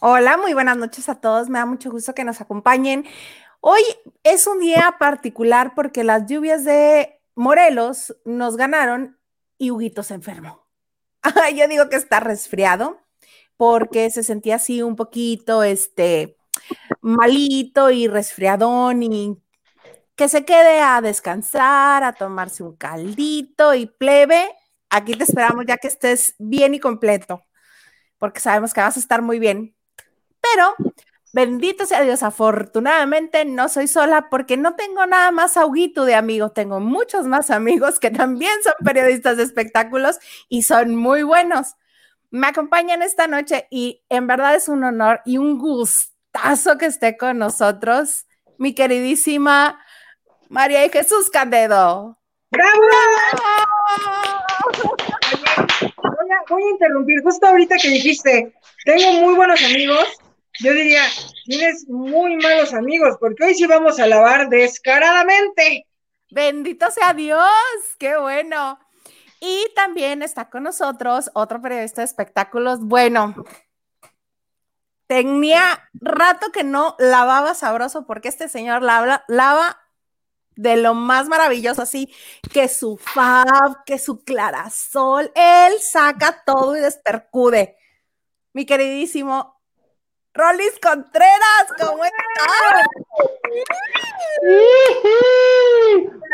Hola, muy buenas noches a todos. Me da mucho gusto que nos acompañen. Hoy es un día particular porque las lluvias de Morelos nos ganaron y Huguito se enfermó. Yo digo que está resfriado porque se sentía así un poquito, este, malito y resfriadón y que se quede a descansar, a tomarse un caldito y plebe. Aquí te esperamos ya que estés bien y completo, porque sabemos que vas a estar muy bien. Pero bendito sea Dios, afortunadamente no soy sola porque no tengo nada más auguito de amigos, tengo muchos más amigos que también son periodistas de espectáculos y son muy buenos. Me acompañan esta noche y en verdad es un honor y un gustazo que esté con nosotros mi queridísima María y Jesús Candedo. ¡Bravo! Voy a, voy a interrumpir justo ahorita que dijiste, tengo muy buenos amigos yo diría, tienes muy malos amigos, porque hoy sí vamos a lavar descaradamente. Bendito sea Dios, qué bueno. Y también está con nosotros otro periodista de espectáculos. Bueno, tenía rato que no lavaba sabroso porque este señor lava, lava de lo más maravilloso, así que su fab, que su clarasol, él saca todo y despercude. Mi queridísimo Rolis Contreras, ¿cómo estás?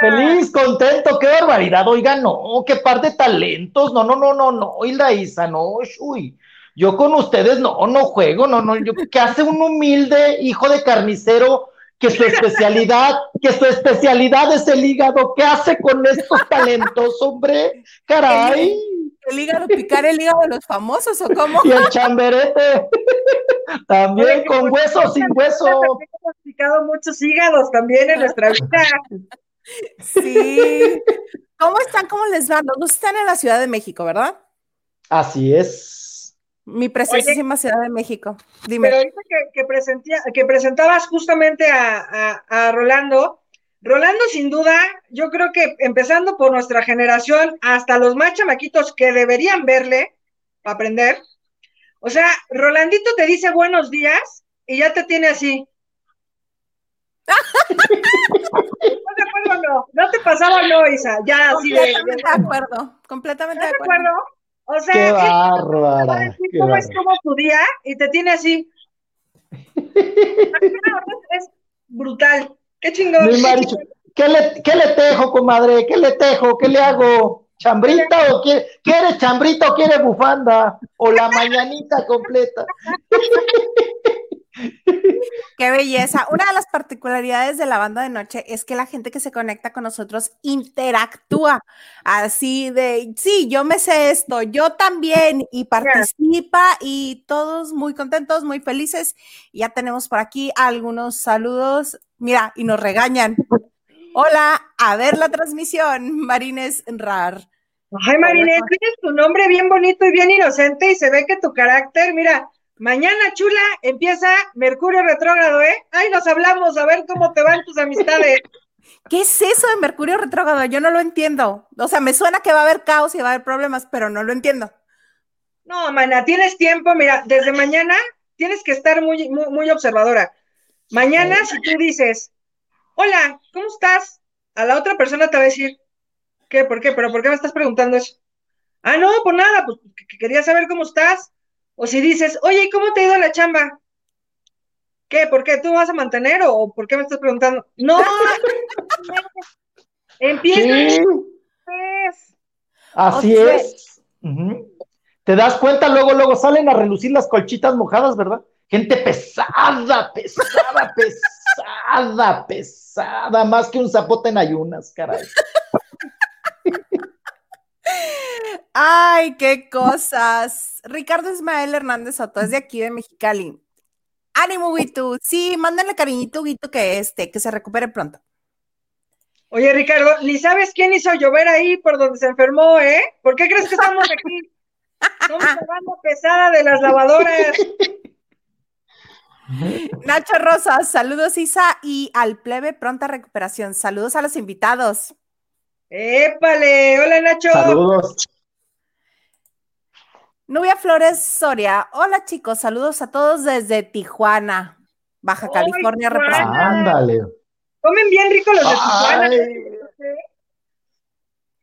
Feliz, contento, qué barbaridad. Oiga, no, qué par de talentos. No, no, no, no, no. Hilda Isa, no, uy. Yo con ustedes no, no juego, no, no. Yo, ¿Qué hace un humilde hijo de carnicero que su especialidad, que su especialidad es el hígado? ¿Qué hace con estos talentos, hombre? Caray el hígado, picar el hígado de los famosos o cómo? Y el chamberete. También con hueso, sin hueso. Hemos picado muchos hígados también en nuestra vida. Sí. ¿Cómo están? ¿Cómo les va? Nos están en la Ciudad de México, ¿verdad? Así es. Mi preciosísima Ciudad de México. Dime. Pero ahorita que, que presentabas justamente a, a Rolando, Rolando, sin duda, yo creo que empezando por nuestra generación, hasta los más chamaquitos que deberían verle para aprender. O sea, Rolandito te dice buenos días y ya te tiene así. ¿No te acuerdo no? ¿No te pasaba no, Isa? Ya así de. Completamente de acuerdo, completamente de acuerdo. O sea, qué bárbara. ¿cómo es como tu día? Y te tiene así. es brutal. Qué chingón. ¿qué, le, ¿Qué le tejo, comadre? ¿Qué le tejo? ¿Qué le hago? ¿Chambrita o quiere, quiere chambrita o quiere bufanda? O la mañanita completa. Qué belleza. Una de las particularidades de la banda de noche es que la gente que se conecta con nosotros interactúa así de, sí, yo me sé esto, yo también, y participa y todos muy contentos, muy felices. Ya tenemos por aquí algunos saludos Mira, y nos regañan. Hola, a ver la transmisión, Marines Rar. Ay, Marines, tienes tu nombre bien bonito y bien inocente y se ve que tu carácter, mira, mañana chula empieza Mercurio retrógrado, ¿eh? Ay, nos hablamos, a ver cómo te van tus amistades. ¿Qué es eso de Mercurio retrógrado? Yo no lo entiendo. O sea, me suena que va a haber caos y va a haber problemas, pero no lo entiendo. No, mana, tienes tiempo, mira, desde mañana tienes que estar muy, muy, muy observadora. Mañana, si tú dices, hola, ¿cómo estás? A la otra persona te va a decir, ¿qué? ¿Por qué? ¿Pero por qué me estás preguntando eso? Ah, no, por nada, pues quería saber cómo estás. O si dices, oye, ¿cómo te ha ido la chamba? ¿Qué? ¿Por qué? ¿Tú vas a mantener o por qué me estás preguntando? No, empieza. Así es. Te das cuenta, luego, luego salen a relucir las colchitas mojadas, ¿verdad? Gente pesada, pesada, pesada, pesada, más que un zapote en ayunas, caray. Ay, qué cosas. Ricardo Ismael Hernández Soto es de aquí de Mexicali. Ánimo, Guito. Sí, mándale cariñito, Guito, que este, que se recupere pronto. Oye, Ricardo, ni sabes quién hizo llover ahí por donde se enfermó, ¿eh? ¿Por qué crees que estamos aquí? Somos la banda pesada de las lavadoras. Nacho Rosas, saludos Isa y al plebe, pronta recuperación. Saludos a los invitados. Épale, hola Nacho. Saludos. Nubia Flores Soria. Hola chicos, saludos a todos desde Tijuana, Baja California. Ándale. Comen bien rico los de Tijuana.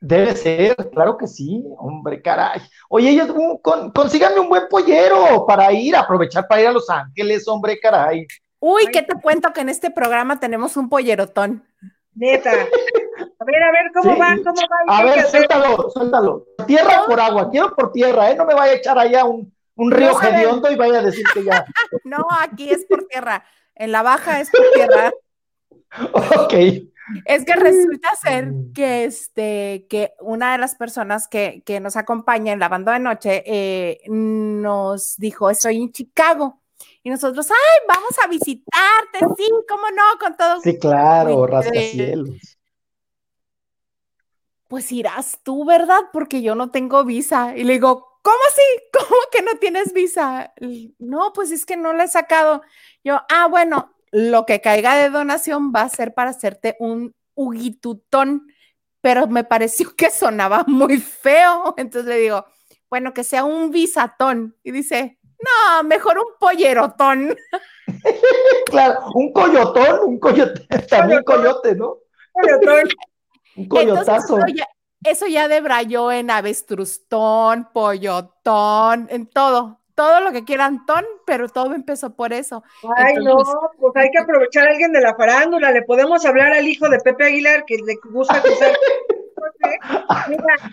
Debe ser, claro que sí, hombre, caray. Oye, ellos, un- con- consíganme un buen pollero para ir, aprovechar para ir a Los Ángeles, hombre, caray. Uy, ¿qué te cuento que en este programa tenemos un pollerotón? Neta. A ver, a ver, ¿cómo Sí. va? ¿Cómo va? A ¿Qué hay ver, suéltalo, suéltalo. Tierra por agua, quiero por tierra, ¿eh? No me vaya a echar allá un, un río No hediondo y vaya a decir que ya. No, aquí es por tierra. En la baja es por tierra. Ok. Es que resulta ser Mm. que este, que una de las personas que, que nos acompaña en la banda de noche eh, nos dijo, estoy en Chicago. Y nosotros, ay, vamos a visitarte, sí, cómo no, con todo. Sí, claro, rascacielos. Pues irás tú, ¿verdad? Porque yo no tengo visa. Y le digo, ¿cómo así? ¿Cómo que no tienes visa? No, pues es que no la he sacado. Yo, ah, bueno, lo que caiga de donación va a ser para hacerte un huguitutón, pero me pareció que sonaba muy feo. Entonces le digo, bueno, que sea un visatón. Y dice, no, mejor un pollerotón. Claro, un coyotón, un coyote, también coyote, ¿no? Un Entonces, coyotazo. eso ya, eso ya debrayó en avestrustón, pollotón, en todo, todo lo que quieran ton, pero todo empezó por eso. Ay, Entonces- no, pues hay que aprovechar a alguien de la farándula. Le podemos hablar al hijo de Pepe Aguilar que le gusta cruzar.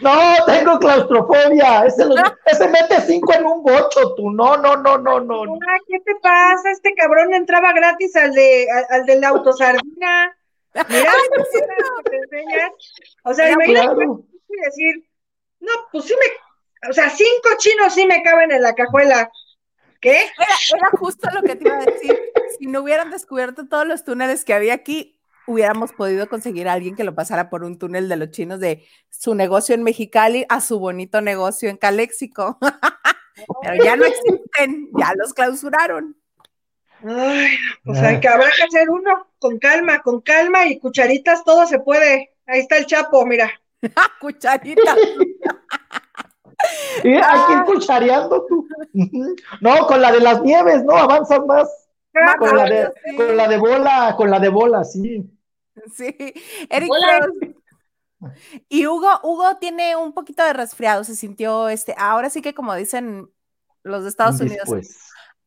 No, tengo claustrofobia. Ese, los- ese mete cinco en un bocho, tú. No, no, no, no, no. no. ¿qué te pasa? Este cabrón entraba gratis al de al, al de la autosardina. Mira, que te enseñas. O sea, imagínate Claro. decir, no, pues sí me, o sea, cinco chinos sí me caben en la cajuela. ¿Qué? Era, era justo lo que te iba a decir. Si no hubieran descubierto todos los túneles que había aquí, hubiéramos podido conseguir a alguien que lo pasara por un túnel de los chinos de su negocio en Mexicali a su bonito negocio en Caléxico. Pero ya no existen, ya los clausuraron. Ay, pues hay que, habrá que hacer uno con calma, con calma y cucharitas, todo se puede. Ahí está el Chapo, mira. Cucharita. Sí, hay que ir cuchareando tú. No, con la de las nieves, ¿no? Avanzan más. Con la de, Sí. con la de bola, con la de bola, sí. Sí, Eric. Y Hugo, Hugo tiene un poquito de resfriado, se sintió este, ahora sí que como dicen los de Estados Unidos,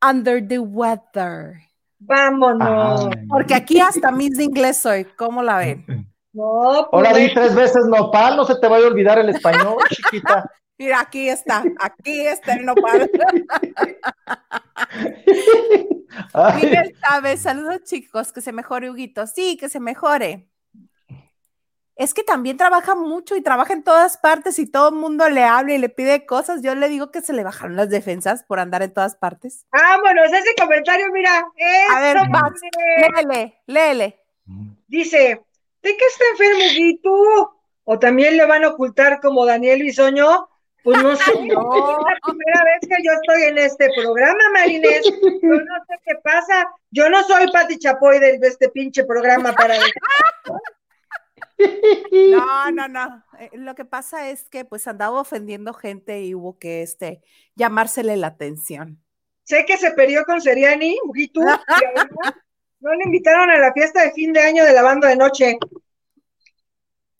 under the weather. Vámonos. Ay. Porque aquí hasta mis de inglés soy, ¿cómo la ven? No, pues, Ahora di tres veces nopal, no se te vaya a olvidar el español, chiquita. Mira, aquí está, aquí está el nopal. Miguel Chávez, saludos chicos, que se mejore Huguito. Sí, que se mejore. Es que también trabaja mucho y trabaja en todas partes y todo el mundo le habla y le pide cosas. Yo le digo que se le bajaron las defensas por andar en todas partes. vámonos, ese comentario, mira. A ver, vas, léele, léele. Dice, ¿de qué está enfermo Huguito? ¿O también le van a ocultar como Daniel Bisoño? Pues no sé, No. es la primera vez que yo estoy en este programa, Marinés. Yo no sé qué pasa. Yo no soy Pati Chapoy de este pinche programa para No, no, no. Eh, Lo que pasa es que pues andaba ofendiendo gente y hubo que este llamársele la atención. Sé que se peleó con Seriani, Huguito, y además no le invitaron a la fiesta de fin de año de la banda de noche.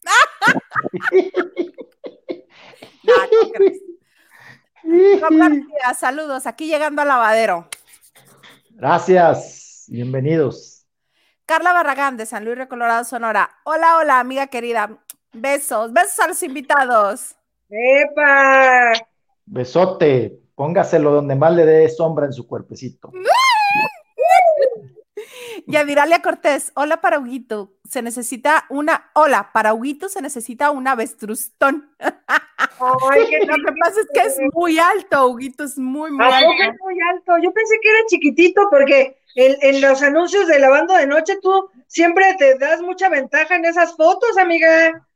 No, ¿qué crees? Rob García, saludos, aquí llegando al lavadero. Gracias, bienvenidos. Carla Barragán de San Luis Río Colorado, Sonora. Hola, hola, amiga querida. Besos, besos a los invitados. ¡Epa! Besote, póngaselo donde más le dé sombra en su cuerpecito. Yadiralia Cortés, hola para Huguito. Se necesita una, hola, para Huguito se necesita un avestrustón. Ay, qué Lo que pasa es que es muy alto, Huguito, es muy, muy ¿A poco alto. es muy alto? Yo pensé que era chiquitito porque en, en los anuncios de la banda de noche tú siempre te das mucha ventaja en esas fotos, amiga.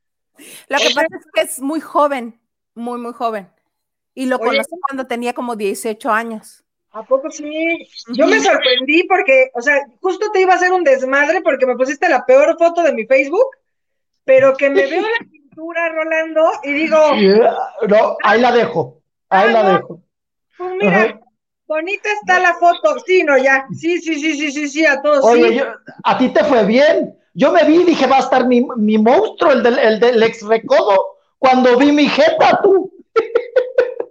Lo que pasa es que es muy joven, muy, muy joven. Y lo Oye. conocí cuando tenía como 18 años. ¿A poco sí? Yo me sorprendí porque, o sea, justo te iba a hacer un desmadre porque me pusiste la peor foto de mi Facebook, pero que me veo la cintura, Rolando, y digo, No, ahí la dejo, ahí Ah, la no. dejo. Pues mira, bonita está la foto. Sí, no, ya. Sí, sí, sí, sí, sí, sí, a todos. Oye, sí. yo- a ti te fue bien. Yo me vi y dije, va a estar mi, mi monstruo, el del, el del ex recodo, cuando vi mi jeta, tú.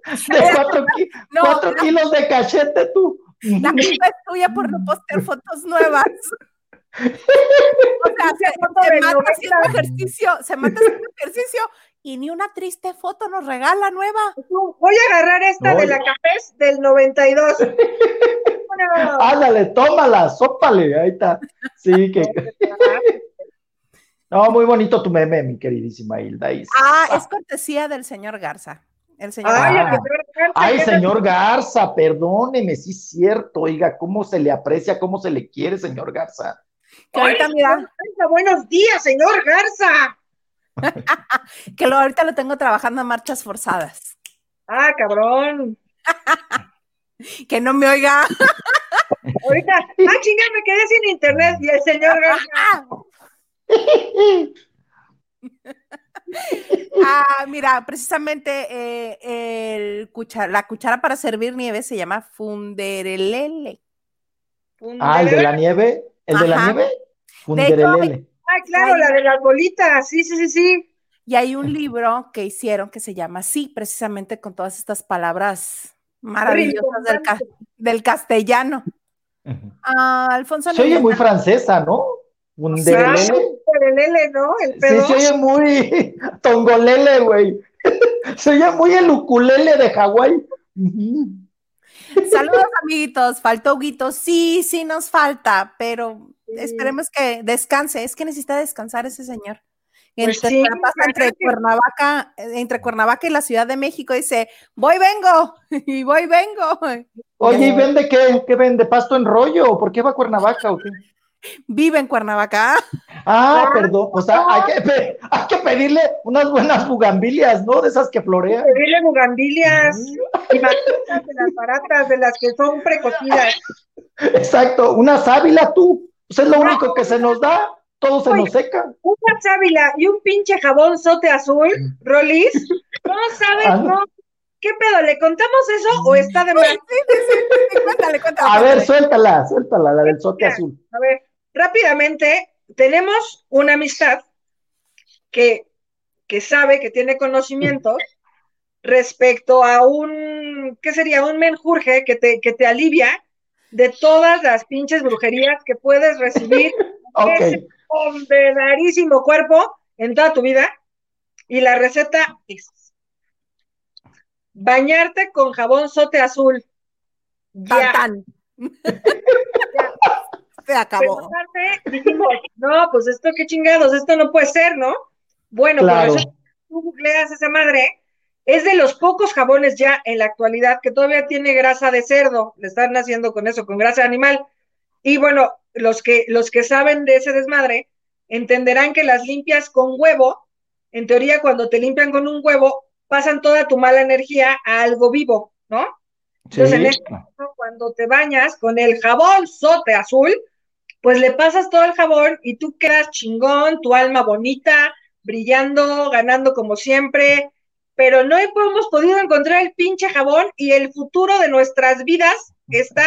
De cuatro, ki- No, cuatro no. kilos de cachete, tú. La culpa es tuya por no postear fotos nuevas. O sea, se, mata haciendo ejercicio, se mata haciendo ejercicio y ni una triste foto nos regala nueva. Voy a agarrar esta No, de la Cafés del 92. Bueno, Ándale, tómala, sópale, ahí está. Sí, que. No, muy bonito tu meme, mi queridísima Hilda. Ah, es cortesía del señor Garza. El señor Ay, Garza, Ay, señor Garza, perdóneme, sí es cierto, oiga, cómo se le aprecia, cómo se le quiere, señor Garza. que ahorita, Ay, mira, Garza, buenos días, señor Garza. que lo, ahorita lo tengo trabajando a marchas forzadas. Ah, cabrón. Que no me oiga. Ahorita, ah, chinga, me quedé sin internet y el señor Garza. Ah, mira, precisamente eh, el la cuchara para servir nieve se llama funderelele. Ah, el de la nieve, el de la nieve, funderelele. Ah, claro, la de las bolitas. Sí, sí, sí, sí. Y hay un libro que hicieron que se llama así, precisamente con todas estas palabras maravillosas del, ca- del castellano. Ah, Alfonso Se oye muy francesa, ¿no? Funderelele. El Lele, ¿no? El Sí, pedo. se oye muy tongolele, güey. Se oye muy el ukulele de Hawái. Saludos, amiguitos. Faltó Huguito. Sí, sí nos falta, pero Sí. esperemos que descanse. Es que necesita descansar ese señor. Pues Entre, sí, la pasa entre. Cuernavaca, eh, entre Cuernavaca y la Ciudad de México, dice, voy, vengo, y voy, vengo. Oye, ¿y vende qué? ¿Qué vende? ¿Pasto en rollo? ¿Por qué va a Cuernavaca o qué? Vive en Cuernavaca. Ah, Ah, perdón, pues ah, hay que, pe- hay que pedirle unas buenas bugambilias, ¿no? De esas que florean. Pedirle bugambilias y de las baratas, de las que son precocidas. Exacto, una sábila tú. Pues es lo único que se nos da, todo se nos seca. Una sábila y un pinche jabón sote azul, Rolis. No sabes, Ah. no. ¿Qué pedo? ¿Le contamos eso o está de más? Sí, sí, sí, sí, cuéntale, cuéntale. A ver, suéltala, suéltala, la del sote azul. A ver, rápidamente, tenemos una amistad que, que sabe, que tiene conocimientos respecto a un, ¿qué sería? Un menjurje que te, que te alivia de todas las pinches brujerías que puedes recibir Ok, ese condenadísimo cuerpo en toda tu vida. Y la receta es bañarte con jabón sote azul. Tan, Ya. tan. Se acabó. Pero dijimos, no, pues esto qué chingados, esto no puede ser, ¿no? Bueno, Claro. pues tú googleas esa madre, es de los pocos jabones ya en la actualidad que todavía tiene grasa de cerdo, le están haciendo con eso, con grasa animal. Y bueno, los que, los que saben de ese desmadre entenderán que las limpias con huevo, en teoría cuando te limpian con un huevo, pasan toda tu mala energía a algo vivo, ¿no? Entonces, en este caso, cuando te bañas con el jabón sote azul, pues le pasas todo el jabón y tú quedas chingón, tu alma bonita, brillando, ganando como siempre, pero no hemos podido encontrar el pinche jabón y el futuro de nuestras vidas está,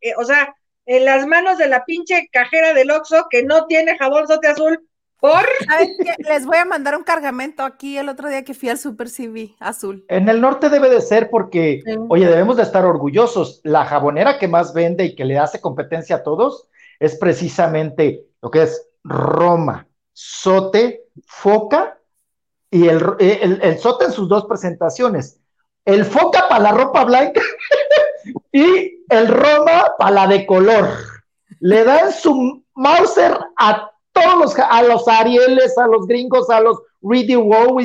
eh, o sea, en las manos de la pinche cajera del Oxxo que no tiene jabón sote azul por. Les voy a mandar un cargamento aquí el otro día que fui al Super CV azul. En el norte debe de ser porque, Sí. oye, debemos de estar orgullosos. La jabonera que más vende y que le hace competencia a todos es precisamente lo que es Roma, Sote, Foca y el, el, el Sote en sus dos presentaciones. El Foca para la ropa blanca y el Roma para la de color. Le dan su Mauser a todos los, a los Arieles, a los gringos, a los Reedy Wow.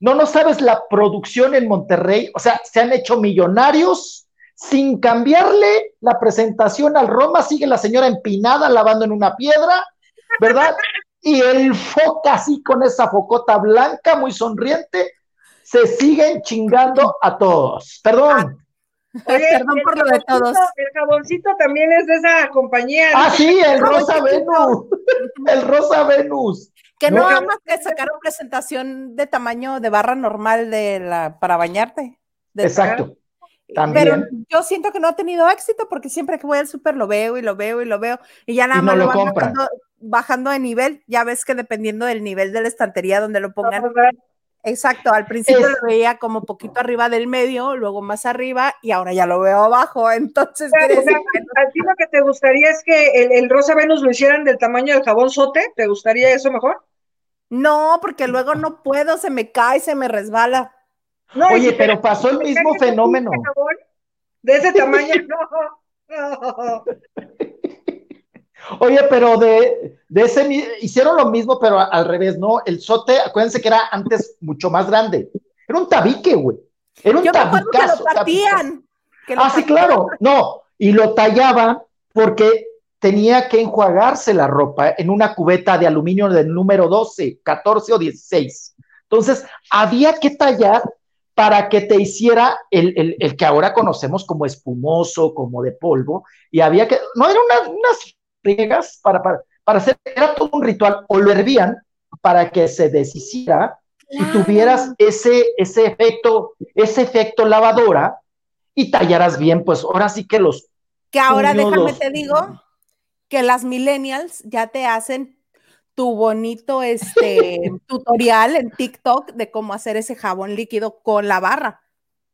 No, no sabes la producción en Monterrey. O sea, se han hecho millonarios sin cambiarle la presentación al Roma. Sigue la señora empinada lavando en una piedra, ¿verdad? Y el foca así con esa focota blanca, muy sonriente, se siguen chingando a todos. Perdón. Oye, Perdón por lo de todos. El jaboncito también es de esa compañía. Ah, sí, el Rosa. Venus. El Rosa Venus. Que no nada más que sacaron presentación de tamaño de barra normal de la para bañarte. De- Exacto. Pero yo siento que no ha tenido éxito porque siempre que voy al súper lo veo y lo veo y lo veo y ya nada más lo, van bajando, de nivel. Ya ves que dependiendo del nivel de la estantería donde lo pongan. Exacto, al principio lo veía como poquito arriba del medio, luego más arriba y ahora ya lo veo abajo. Entonces, ¿a ti lo que te gustaría es que el, el, Rosa Venus lo hicieran del tamaño del jabón sote? ¿Te gustaría eso mejor? No, porque luego no puedo, se me cae, se me resbala. Oye, pero pasó el mismo fenómeno. De ese tamaño, no. Oye, pero de, de, ese hicieron lo mismo, pero al revés, ¿no? El sote, acuérdense que era antes mucho más grande. Era un tabique, güey. Era un Yo tabicazo. Que lo partían. ah, sí, claro. No, y lo tallaban porque tenía que enjuagarse la ropa en una cubeta de aluminio del número 12, 14 o 16. Entonces, había que tallar para que te hiciera el, el, que ahora conocemos como espumoso, como de polvo, y había que, no eran unas, unas para, para, para, hacer, era todo un ritual, o lo hervían para que se deshiciera y tuvieras ese, ese efecto, ese efecto lavadora y tallaras bien, pues ahora sí que los... Que ahora déjame te digo que las millennials ya te hacen tu bonito este tutorial en TikTok de cómo hacer ese jabón líquido con la barra.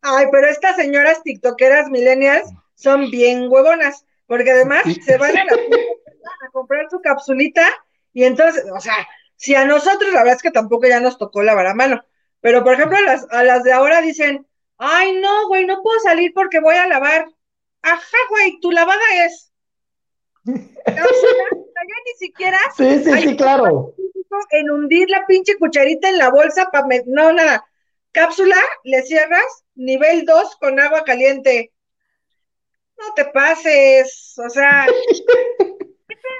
Ay, pero estas señoras tiktokeras millennials son bien huevonas, porque además se van a, la a comprar su capsulita y entonces, o sea, si a nosotros la verdad es que tampoco ya nos tocó lavar a mano, pero por ejemplo a las, a las de ahora dicen, ay no, güey, no puedo salir porque voy a lavar. Ajá, güey, tu lavada es ya ni siquiera. Sí, sí, sí, claro. En hundir la pinche cucharita en la bolsa para. No, nada. Cápsula, le cierras, nivel 2 con agua caliente. No te pases, o sea.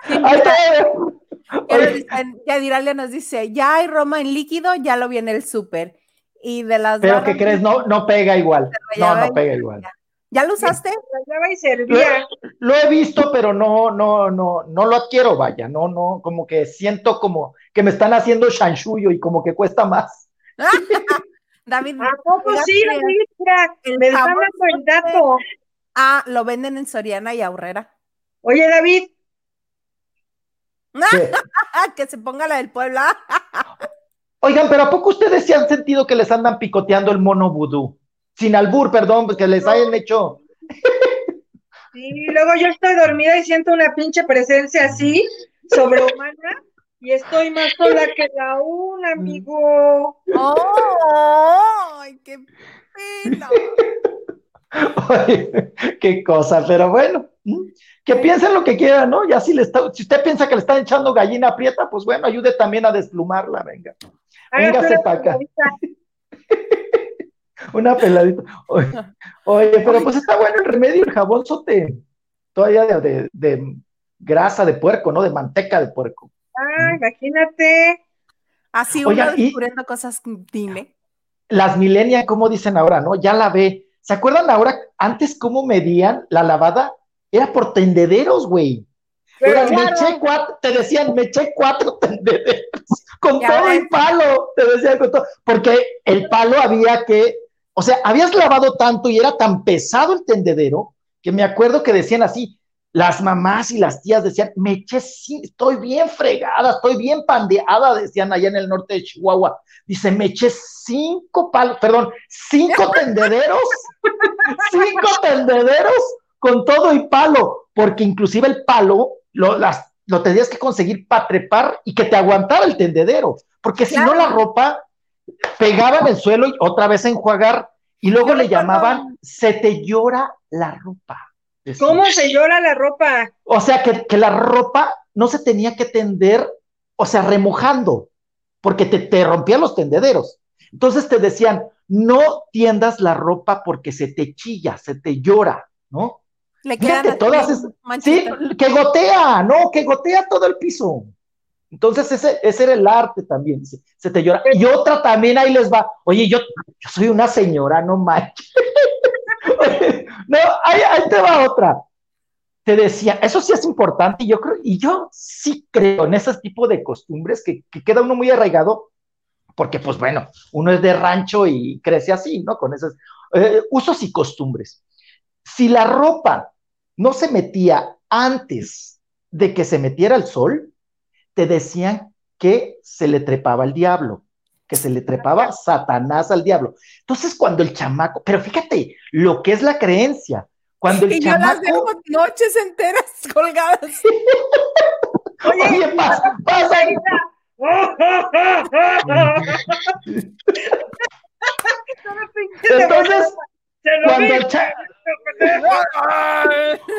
ya Diralia nos dice, ya hay Roma en líquido, ya lo viene el súper. Y de las Pero que crees, no, no pega igual. No, no pega igual. ¿Ya lo usaste? Lo, he visto, pero no, no, no, no lo adquiero, vaya, no, no, como que siento como que me están haciendo shanshuyo y como que cuesta más. David, ¿a poco sí, David? me están dando el dato. Ah, lo venden en Soriana y Aurrera. Oye, David. que se ponga la del Puebla. Oigan, pero ¿a poco ustedes se han sentido que les andan picoteando el mono vudú? Sin albur, perdón, pues que les hayan hecho. Sí, luego yo estoy dormida y siento una pinche presencia así, sobrehumana, y estoy más sola que la una, amigo. ¡Ay, qué pena! qué cosa, pero bueno, que piensen lo que quieran, ¿no? Ya si le está, si usted piensa que le están echando gallina aprieta, pues bueno, ayude también a desplumarla, venga. Véngase para acá. Una peladita. Oye, pero pues está bueno el remedio, el jabón sote. Todavía de, de, grasa de puerco, ¿no? De manteca de puerco. Ah, imagínate. Así uno descubriendo cosas, dime. Las milenias, ¿cómo dicen ahora, no? Ya la ve. ¿Se acuerdan ahora antes cómo medían la lavada? Era por tendederos, güey. Era, me eché cuatro, te decían, me eché cuatro tendederos con todo el palo, te decían con todo, porque el palo había que o sea, habías lavado tanto y era tan pesado el tendedero que me acuerdo que decían así, las mamás y las tías decían, me eché, estoy bien fregada, estoy bien pandeada, decían allá en el norte de Chihuahua. Dice, me eché cinco palos, perdón, cinco tendederos, cinco tendederos con todo y palo, porque inclusive el palo lo, las, lo tenías que conseguir para trepar y que te aguantara el tendedero, porque si no la ropa pegaban el suelo y otra vez a enjuagar, y luego le llamaban, se te llora la ropa. ¿Cómo se llora la ropa? O sea, que, la ropa no se tenía que tender, o sea, remojando, porque te, te rompían los tendederos. Entonces te decían, no tiendas la ropa porque se te chilla, se te llora, ¿no? Le quedan todas sí, que gotea, no, que gotea todo el piso. Entonces, ese, ese era el arte también, se, te llora. Y otra también ahí les va, oye, yo, yo soy una señora, no manches. no, ahí, te va otra. Te decía, eso sí es importante, y yo creo, y yo sí creo en ese tipo de costumbres que, que queda uno muy arraigado, porque pues bueno, uno es de rancho y crece así, ¿no? Con esas. eh, usos y costumbres. Si la ropa no se metía antes de que se metiera el sol, te decían que se le trepaba el diablo, que se le trepaba Satanás al diablo. Entonces, cuando el chamaco, pero fíjate lo que es la creencia, cuando el y chamaco... yo las dejo noches enteras colgadas. Oye, Oye pasa, pasa. Entonces, cuando el cha...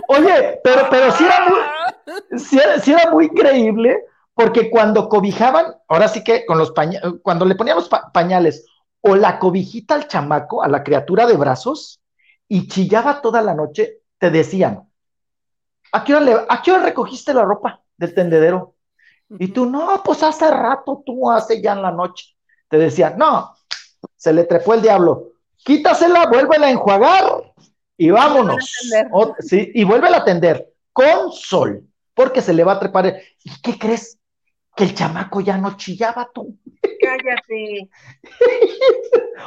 Oye, pero, pero sí era muy, sí era, sí era muy creíble, porque cuando cobijaban, ahora sí que con los pañales, cuando le ponían los pa pañales o la cobijita al chamaco, a la criatura de brazos, y chillaba toda la noche, te decían, ¿a qué hora, le, ¿a qué hora recogiste la ropa del tendedero? Y tú, no, pues hace rato, tú hace ya en la noche. Te decían, no, se le trepó el diablo, quítasela, vuélvela a enjuagar y vámonos. O, sí, y vuélvela a atender con sol, porque se le va a trepar. ¿Y qué crees? Que el chamaco ya no chillaba tú. Cállate.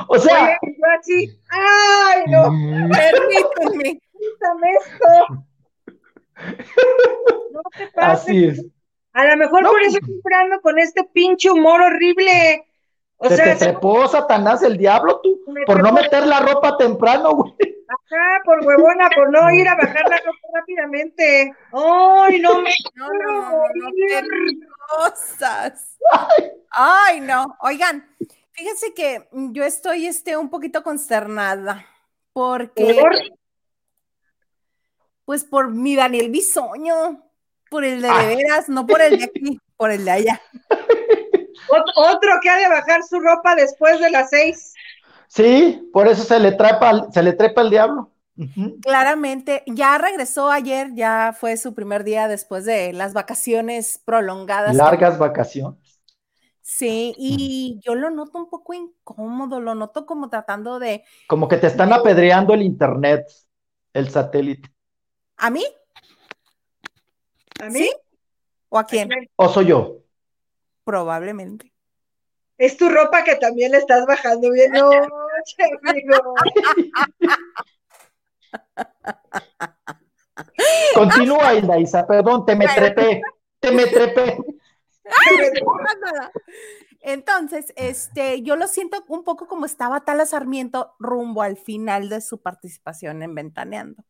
o sea. Oye, yo así, ¡ay, no! Permíteme. Quítame esto. No te pases. Así es. A lo mejor No, por eso estoy esperando con este pinche humor horrible. O se sea, te trepó Satanás el diablo tú, Me por no meter la ropa temprano, güey. Ajá, por huevona, por no ir a bajar la ropa rápidamente. ¡Ay, no me No, no, no, no, no, cosas. Ay, no. Oigan, fíjense que yo estoy este, un poquito consternada porque, Por- pues por mi Daniel Bisoño, por el de, de veras, no por el de aquí, por el de allá. Ot- Otro que ha de bajar su ropa después de las seis. Sí, por eso se le trepa, al- se le trepa el diablo. Claramente, ya regresó ayer, ya fue su primer día después de las vacaciones prolongadas. Largas vacaciones. Sí, y yo lo noto un poco incómodo, lo noto como tratando de, Como que te están apedreando el internet, el satélite. ¿a mí? ¿A mí? ¿Sí? ¿O a quién? ¿O soy yo? Probablemente. Es tu ropa que también le estás bajando bien. No, amigo. Continúa, Hilda Isa, perdón, te me trepé, te me trepé. Entonces, este, yo lo siento un poco como estaba Tala Sarmiento rumbo al final de su participación en Ventaneando.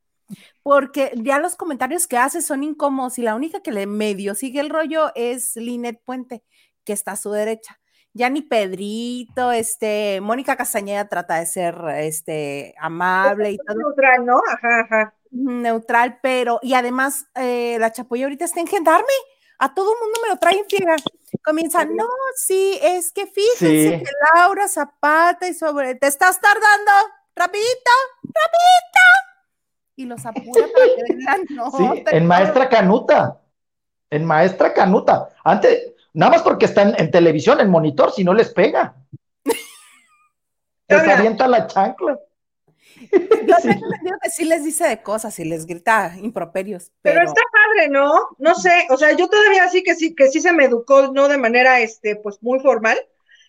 Porque ya los comentarios que hace son incómodos y la única que le medio sigue el rollo es Linet Puente, que está a su derecha. Ya ni Pedrito, este, Mónica Castañeda trata de ser este, amable y todo Neutral, ¿no? Ajá, ajá. neutral, pero, y además eh, la chapoya ahorita está en gendarme. A todo el mundo me lo traen friega. Comienzan, no, sí, es que fíjense Sí. que Laura Zapata y sobre, te estás tardando, rapidito, rapidito. Y los apura para que la nota. Sí, en Maestra Canuta. En Maestra Canuta. Antes, nada más porque están en televisión, en monitor, si no les pega. Les Ahora- avienta la chancla. Yo Sí. tengo entendido que sí les dice de cosas y les grita improperios, Pero pero, está padre, ¿no? No sé, o sea, yo todavía sí que sí, que sí se me educó, no de manera, este, pues muy formal.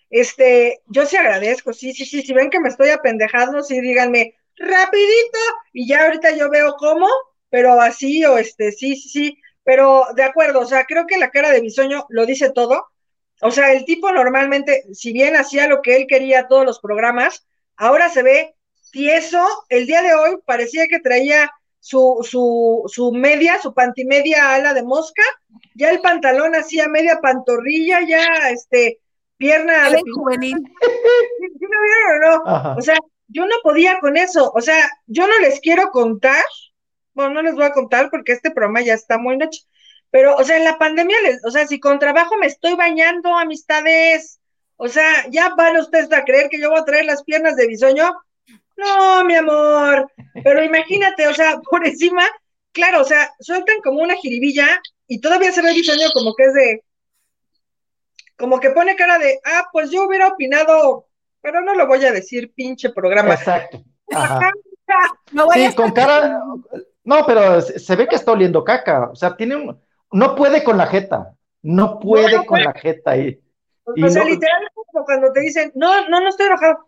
Este, yo sí agradezco, sí, sí, sí, si ven que me estoy apendejando, sí, díganme, rapidito, y ya ahorita yo veo cómo, pero así, o este, sí, sí, sí, pero de acuerdo, o sea, creo que la cara de Bisoño lo dice todo. O sea, el tipo normalmente, si bien hacía lo que él quería todos los programas, ahora se ve tieso. El día de hoy parecía que traía su, su, su media, su pantimedia ala de mosca, ya el pantalón hacía media pantorrilla, ya este, pierna de juvenil. ¿Sí me vieron o no? Ajá. O sea, yo no podía con eso. O sea, yo no les quiero contar. Bueno, no les voy a contar porque este programa ya está muy noche. Pero, o sea, en la pandemia, les, o sea, si con trabajo me estoy bañando, amistades. O sea, ya van ustedes a creer que yo voy a traer las piernas de bisoño. No, mi amor. Pero imagínate, o sea, por encima, claro, o sea, sueltan como una jiribilla y todavía se ve bisoño como que es de. Como que pone cara de, ah, pues yo hubiera opinado, pero no lo voy a decir, pinche programa. Exacto. Ajá. No vayas Sí, con cara. No, pero se ve que está oliendo caca. O sea, tiene un. No puede con la jeta. No puede No, no con puede. la jeta ahí. O Y sea, no- literal es como cuando te dicen, no, no, no estoy enojado.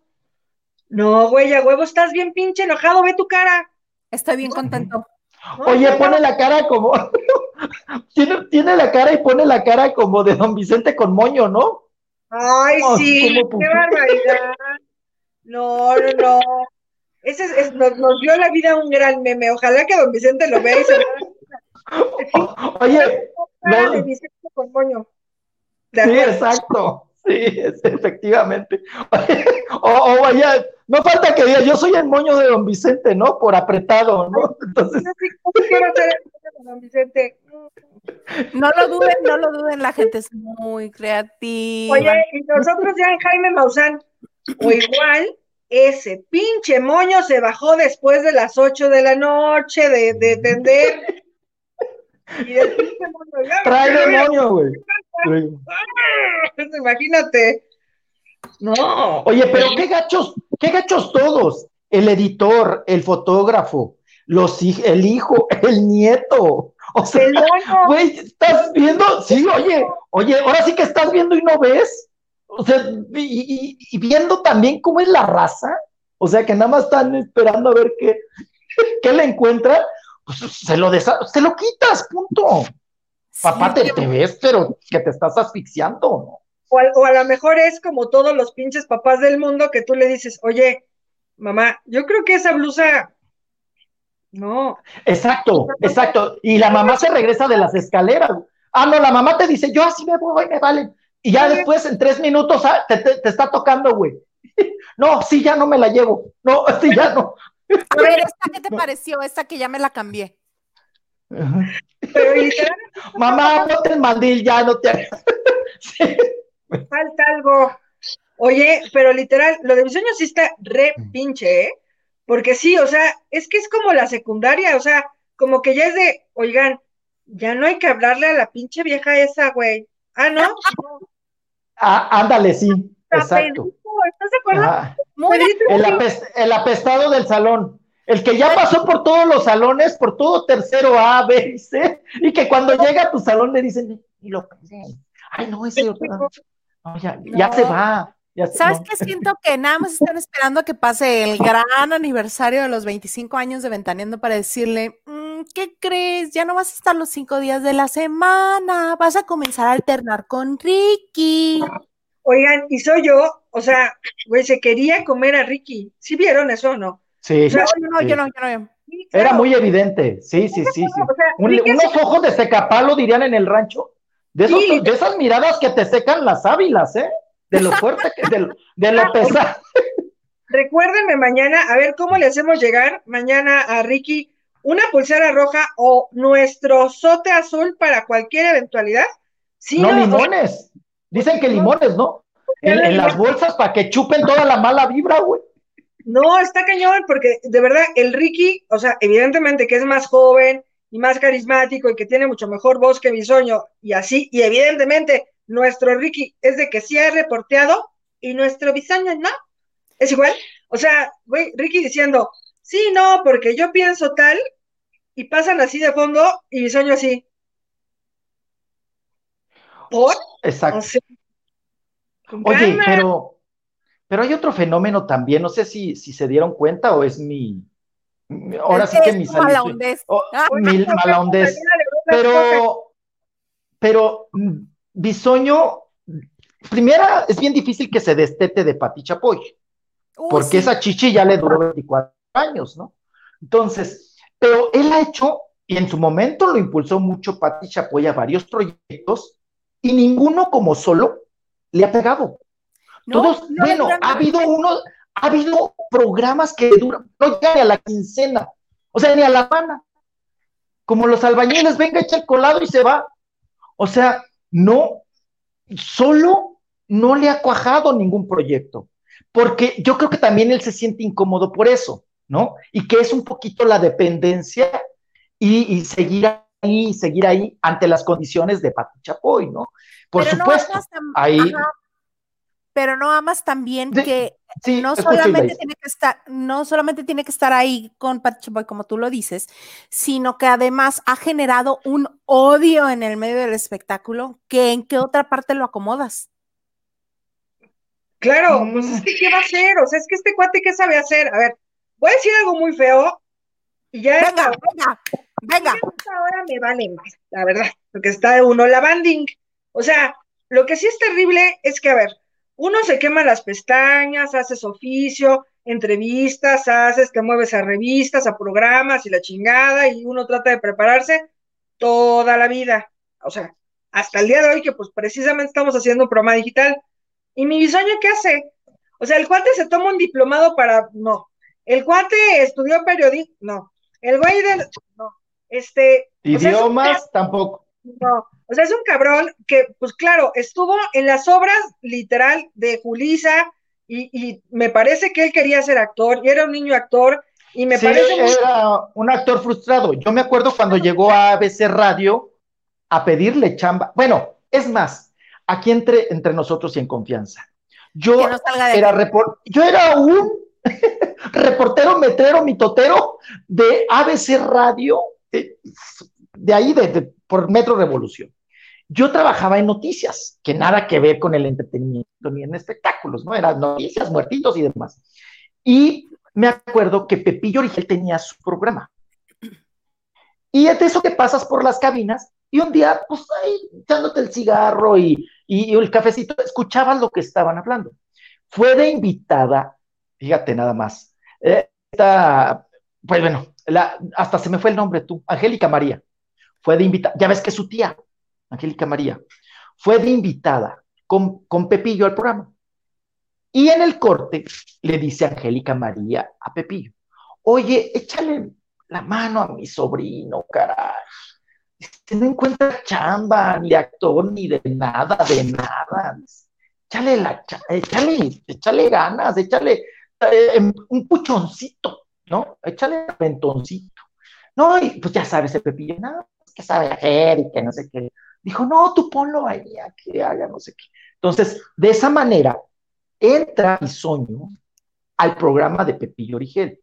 No, güey, a huevo, estás bien pinche enojado, ve tu cara. Estoy bien contento. Oye, pone la cara como. tiene, tiene la cara y pone la cara como de don Vicente con moño, ¿no? Ay, sí, qué barbaridad. No, no, no. Ese es, nos, nos, dio la vida un gran meme. Ojalá que don Vicente lo vea y se. Oye, no. de Vicente con moño. Sí, exacto. Sí, efectivamente. O, o, vaya, no falta que diga, yo soy el moño de don Vicente, ¿no? Por apretado, ¿no? Entonces. ¿Cómo quiero ser el moño de don Vicente? No lo duden, no lo duden, la gente es muy creativa. Oye, y nosotros ya en Jaime Maussan, o igual, ese pinche moño se bajó después de las 8 de la noche de, de tender. Y el pinche moño, Trae demonio, güey. Imagínate. No. Oye, pero qué gachos, qué gachos todos. El editor, el fotógrafo, los el hijo, el nieto. O sea, güey, estás viendo, sí, oye, oye, ahora sí que estás viendo y no ves. O sea, y, y, viendo también cómo es la raza. O sea, que nada más están esperando a ver qué, qué le encuentran. Pues se lo, se lo quitas, punto. Papá, te, te, ves, pero que te estás asfixiando, ¿no? O a, o a lo mejor es como todos los pinches papás del mundo que tú le dices, oye, mamá, yo creo que esa blusa no. Exacto, exacto. Y la mamá se regresa de las escaleras. Ah, no, la mamá te dice, yo así me voy, me vale. Y ya después, en tres minutos, ah, te, te, te, está tocando, güey. No, sí, ya no me la llevo. No, sí, ya no. A ver, ¿esta qué te pareció? Esta que ya me la cambié. Pero literal, Mamá, ponte el mandil, ya no te. sí. Falta algo. Oye, pero literal, lo de diseño sí está re pinche, ¿eh? Porque sí, o sea, es que es como la secundaria, o sea, como que ya es de, oigan, ya no hay que hablarle a la pinche vieja esa, güey. Ah, ¿no? Ah, ándale, sí, exacto. ¿Estás de acuerdo? Ah, el, apest, el, apestado del salón. El que ya pasó por todos los salones, por todo tercero A, B y C, y que cuando llega a tu salón le dicen, y lo pensé. Ay, no, ese otro. No, ya, ya no. se va. Ya se, ¿Sabes no. qué? Siento que nada más están esperando a que pase el gran aniversario de los 25 años de Ventaneando para decirle, mmm, ¿qué crees? Ya no vas a estar los cinco días de la semana, vas a comenzar a alternar con Ricky. Oigan, y soy yo, o sea, güey, se quería comer a Ricky. ¿Sí vieron eso o no? Sí. O sea, yo no, sí. yo no, yo no. Sí, claro. Era muy evidente, sí, sí, sí, sí. O sea, Un, unos ojos de secapalo dirían en el rancho. De, esos, Sí. de esas miradas que te secan las ávilas, ¿eh? De lo fuerte, que, de, lo- de lo pesado. Recuérdenme mañana, a ver cómo le hacemos llegar mañana a Ricky una pulsera roja o nuestro sote azul para cualquier eventualidad. Sí, No, no, limones. Dicen que limones, ¿no? En, en las bolsas para que chupen toda la mala vibra, güey. No, está cañón, porque de verdad el Ricky, o sea, evidentemente que es más joven y más carismático y que tiene mucho mejor voz que Bisoño y así, y evidentemente nuestro Ricky es de que sí ha reporteado y nuestro Bisoño no. Es igual. O sea, güey, Ricky diciendo, sí, no, porque yo pienso tal, y pasan así de fondo y Bisoño así. ¿Por? Exacto. O sea, con Oye, calma. pero, pero hay otro fenómeno también, no sé si, si se dieron cuenta o es mi, mi- ahora sí que mi Es tu mala salicio- hondez. o- Ah, mi mala hondez. Pero, pero mm, Bisoño, primera, es bien difícil que se destete de Pati Chapoy, Uy, porque sí. esa chichi ya le duró 24 años, ¿no? Entonces, pero él ha hecho, y en su momento lo impulsó mucho Pati Chapoy a varios proyectos, y ninguno como solo le ha pegado. No, Todos, no, bueno, no, no, ha habido uno, ha habido programas que duran, no llegan ni a la quincena, o sea, ni a la semana. Como los albañiles, venga, echa el colado y se va. O sea, no, solo no le ha cuajado ningún proyecto, porque yo creo que también él se siente incómodo por eso, ¿no? Y que es un poquito la dependencia y, y seguir ahí, seguir ahí ante las condiciones de Pati Chapoy, ¿no? Por Pero no supuesto, tam- ahí, ajá, pero no amas también Sí, que sí, no solamente tiene que estar, no solamente tiene que estar ahí con Pati Chapoy, como tú lo dices, sino que además ha generado un odio en el medio del espectáculo que en qué otra parte lo acomodas. Claro, pues es que ¿qué va a hacer? O sea, es que este cuate, ¿qué sabe hacer? A ver, voy a decir algo muy feo y ya Venga, venga, venga. ahora me vale más, la verdad, porque está uno la banding. O sea, lo que sí es terrible es que, a ver, uno se quema las pestañas, haces oficio, entrevistas, haces, te mueves a revistas, a programas y la chingada, y uno trata de prepararse toda la vida. O sea, hasta el día de hoy que pues precisamente estamos haciendo un programa digital. ¿Y mi bisoño qué hace? O sea, el cuate se toma un diplomado para, no. El cuate estudió periodismo, no. El güey de, no. Este. Idiomas tampoco. No, o sea, es un cabrón que, pues claro, estuvo en las obras literal de Julisa y, me parece que él quería ser actor y era un niño actor y me sí, parece... Era un actor frustrado. Yo me acuerdo cuando llegó a ABC Radio a pedirle chamba. Bueno, es más, aquí entre, entre nosotros y en confianza. Yo, era, yo era un reportero metrero mitotero de ABC Radio, de, de ahí, de, por Metro Revolución. Yo trabajaba en noticias, que nada que ver con el entretenimiento ni en espectáculos, ¿no? Eran noticias, muertitos y demás. Y me acuerdo que Pepillo Origel tenía su programa. Y es de eso que pasas por las cabinas y un día, pues ahí, echándote el cigarro y, y, el cafecito, escuchabas lo que estaban hablando. Fue de invitada, fíjate nada más, esta, pues bueno, la, hasta se me fue el nombre tú, Angélica María fue de invitada, ya ves que su tía, Angélica María, fue de invitada con, con Pepillo al programa. Y en el corte le dice Angélica María a Pepillo, oye, échale la mano a mi sobrino, caray. No encuentra chamba, ni actor, ni de nada, de nada. Échale, la, échale, échale ganas, échale eh, un puchoncito, ¿no? Échale un ventoncito. No, y pues ya sabes, el Pepillo, nada, que sabe hacer y que no sé qué. Dijo, no, tú ponlo ahí, a que haga no sé qué. Entonces, de esa manera, entra sueño al programa de Pepillo Origel.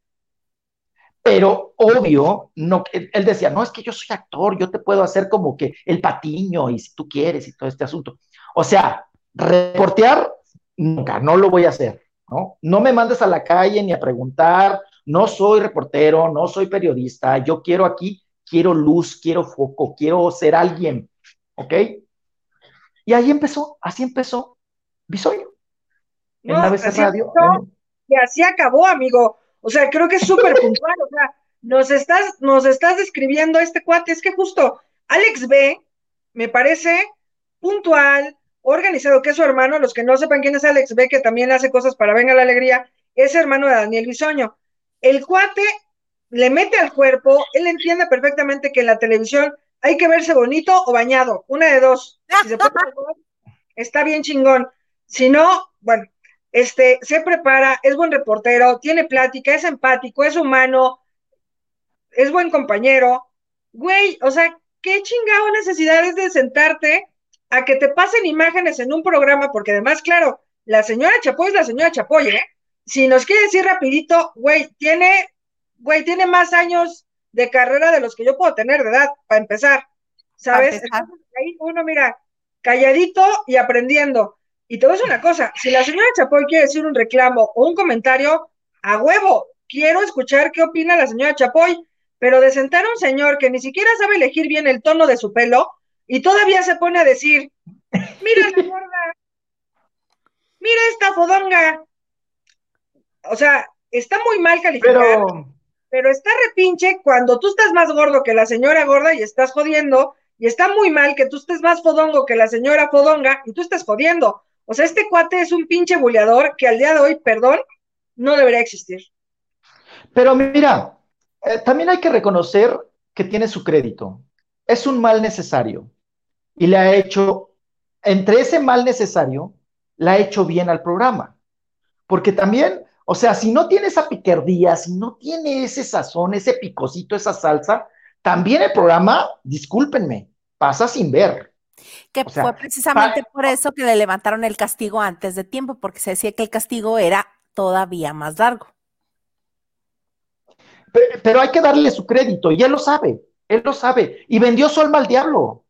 Pero obvio, no, él decía, no, es que yo soy actor, yo te puedo hacer como que el patiño y si tú quieres y todo este asunto. O sea, reportear, nunca, no lo voy a hacer, ¿no? No me mandes a la calle ni a preguntar, no soy reportero, no soy periodista, yo quiero aquí quiero luz, quiero foco, quiero ser alguien, ¿ok? Y ahí empezó, así empezó Bisoño. En la Radio. Y así acabó, amigo. O sea, creo que es súper puntual. O sea, nos estás, nos estás describiendo este cuate. Es que justo Alex B me parece puntual, organizado, que es su hermano. Los que no sepan quién es Alex B, que también hace cosas para Venga la Alegría, es hermano de Daniel Bisoño. El cuate le mete al cuerpo, él entiende perfectamente que en la televisión hay que verse bonito o bañado, una de dos. Si se está bien chingón. Si no, bueno, este, se prepara, es buen reportero, tiene plática, es empático, es humano, es buen compañero. Güey, o sea, qué chingado necesidad es de sentarte a que te pasen imágenes en un programa, porque además, claro, la señora Chapoy es la señora Chapoy, ¿eh? Si nos quiere decir rapidito, güey, tiene güey, tiene más años de carrera de los que yo puedo tener de edad, para empezar, ¿sabes? ahí uno, mira, calladito y aprendiendo. Y te voy a decir una cosa, si la señora Chapoy quiere decir un reclamo o un comentario, a huevo, quiero escuchar qué opina la señora Chapoy, pero de sentar a un señor que ni siquiera sabe elegir bien el tono de su pelo y todavía se pone a decir, mira la gorda, mira esta fodonga. O sea, está muy mal calificado pero está repinche cuando tú estás más gordo que la señora gorda y estás jodiendo, y está muy mal que tú estés más fodongo que la señora fodonga y tú estás jodiendo. O sea, este cuate es un pinche buleador que al día de hoy, perdón, no debería existir. Pero mira, eh, también hay que reconocer que tiene su crédito. Es un mal necesario y le ha hecho, entre ese mal necesario, le ha hecho bien al programa. Porque también o sea, si no tiene esa piquerdía, si no tiene ese sazón, ese picocito, esa salsa, también el programa, discúlpenme, pasa sin ver. Que fue precisamente por eso que le levantaron el castigo antes de tiempo, porque se decía que el castigo era todavía más largo. Pero, hay que darle su crédito, y él lo sabe, él lo sabe, y vendió su alma al diablo.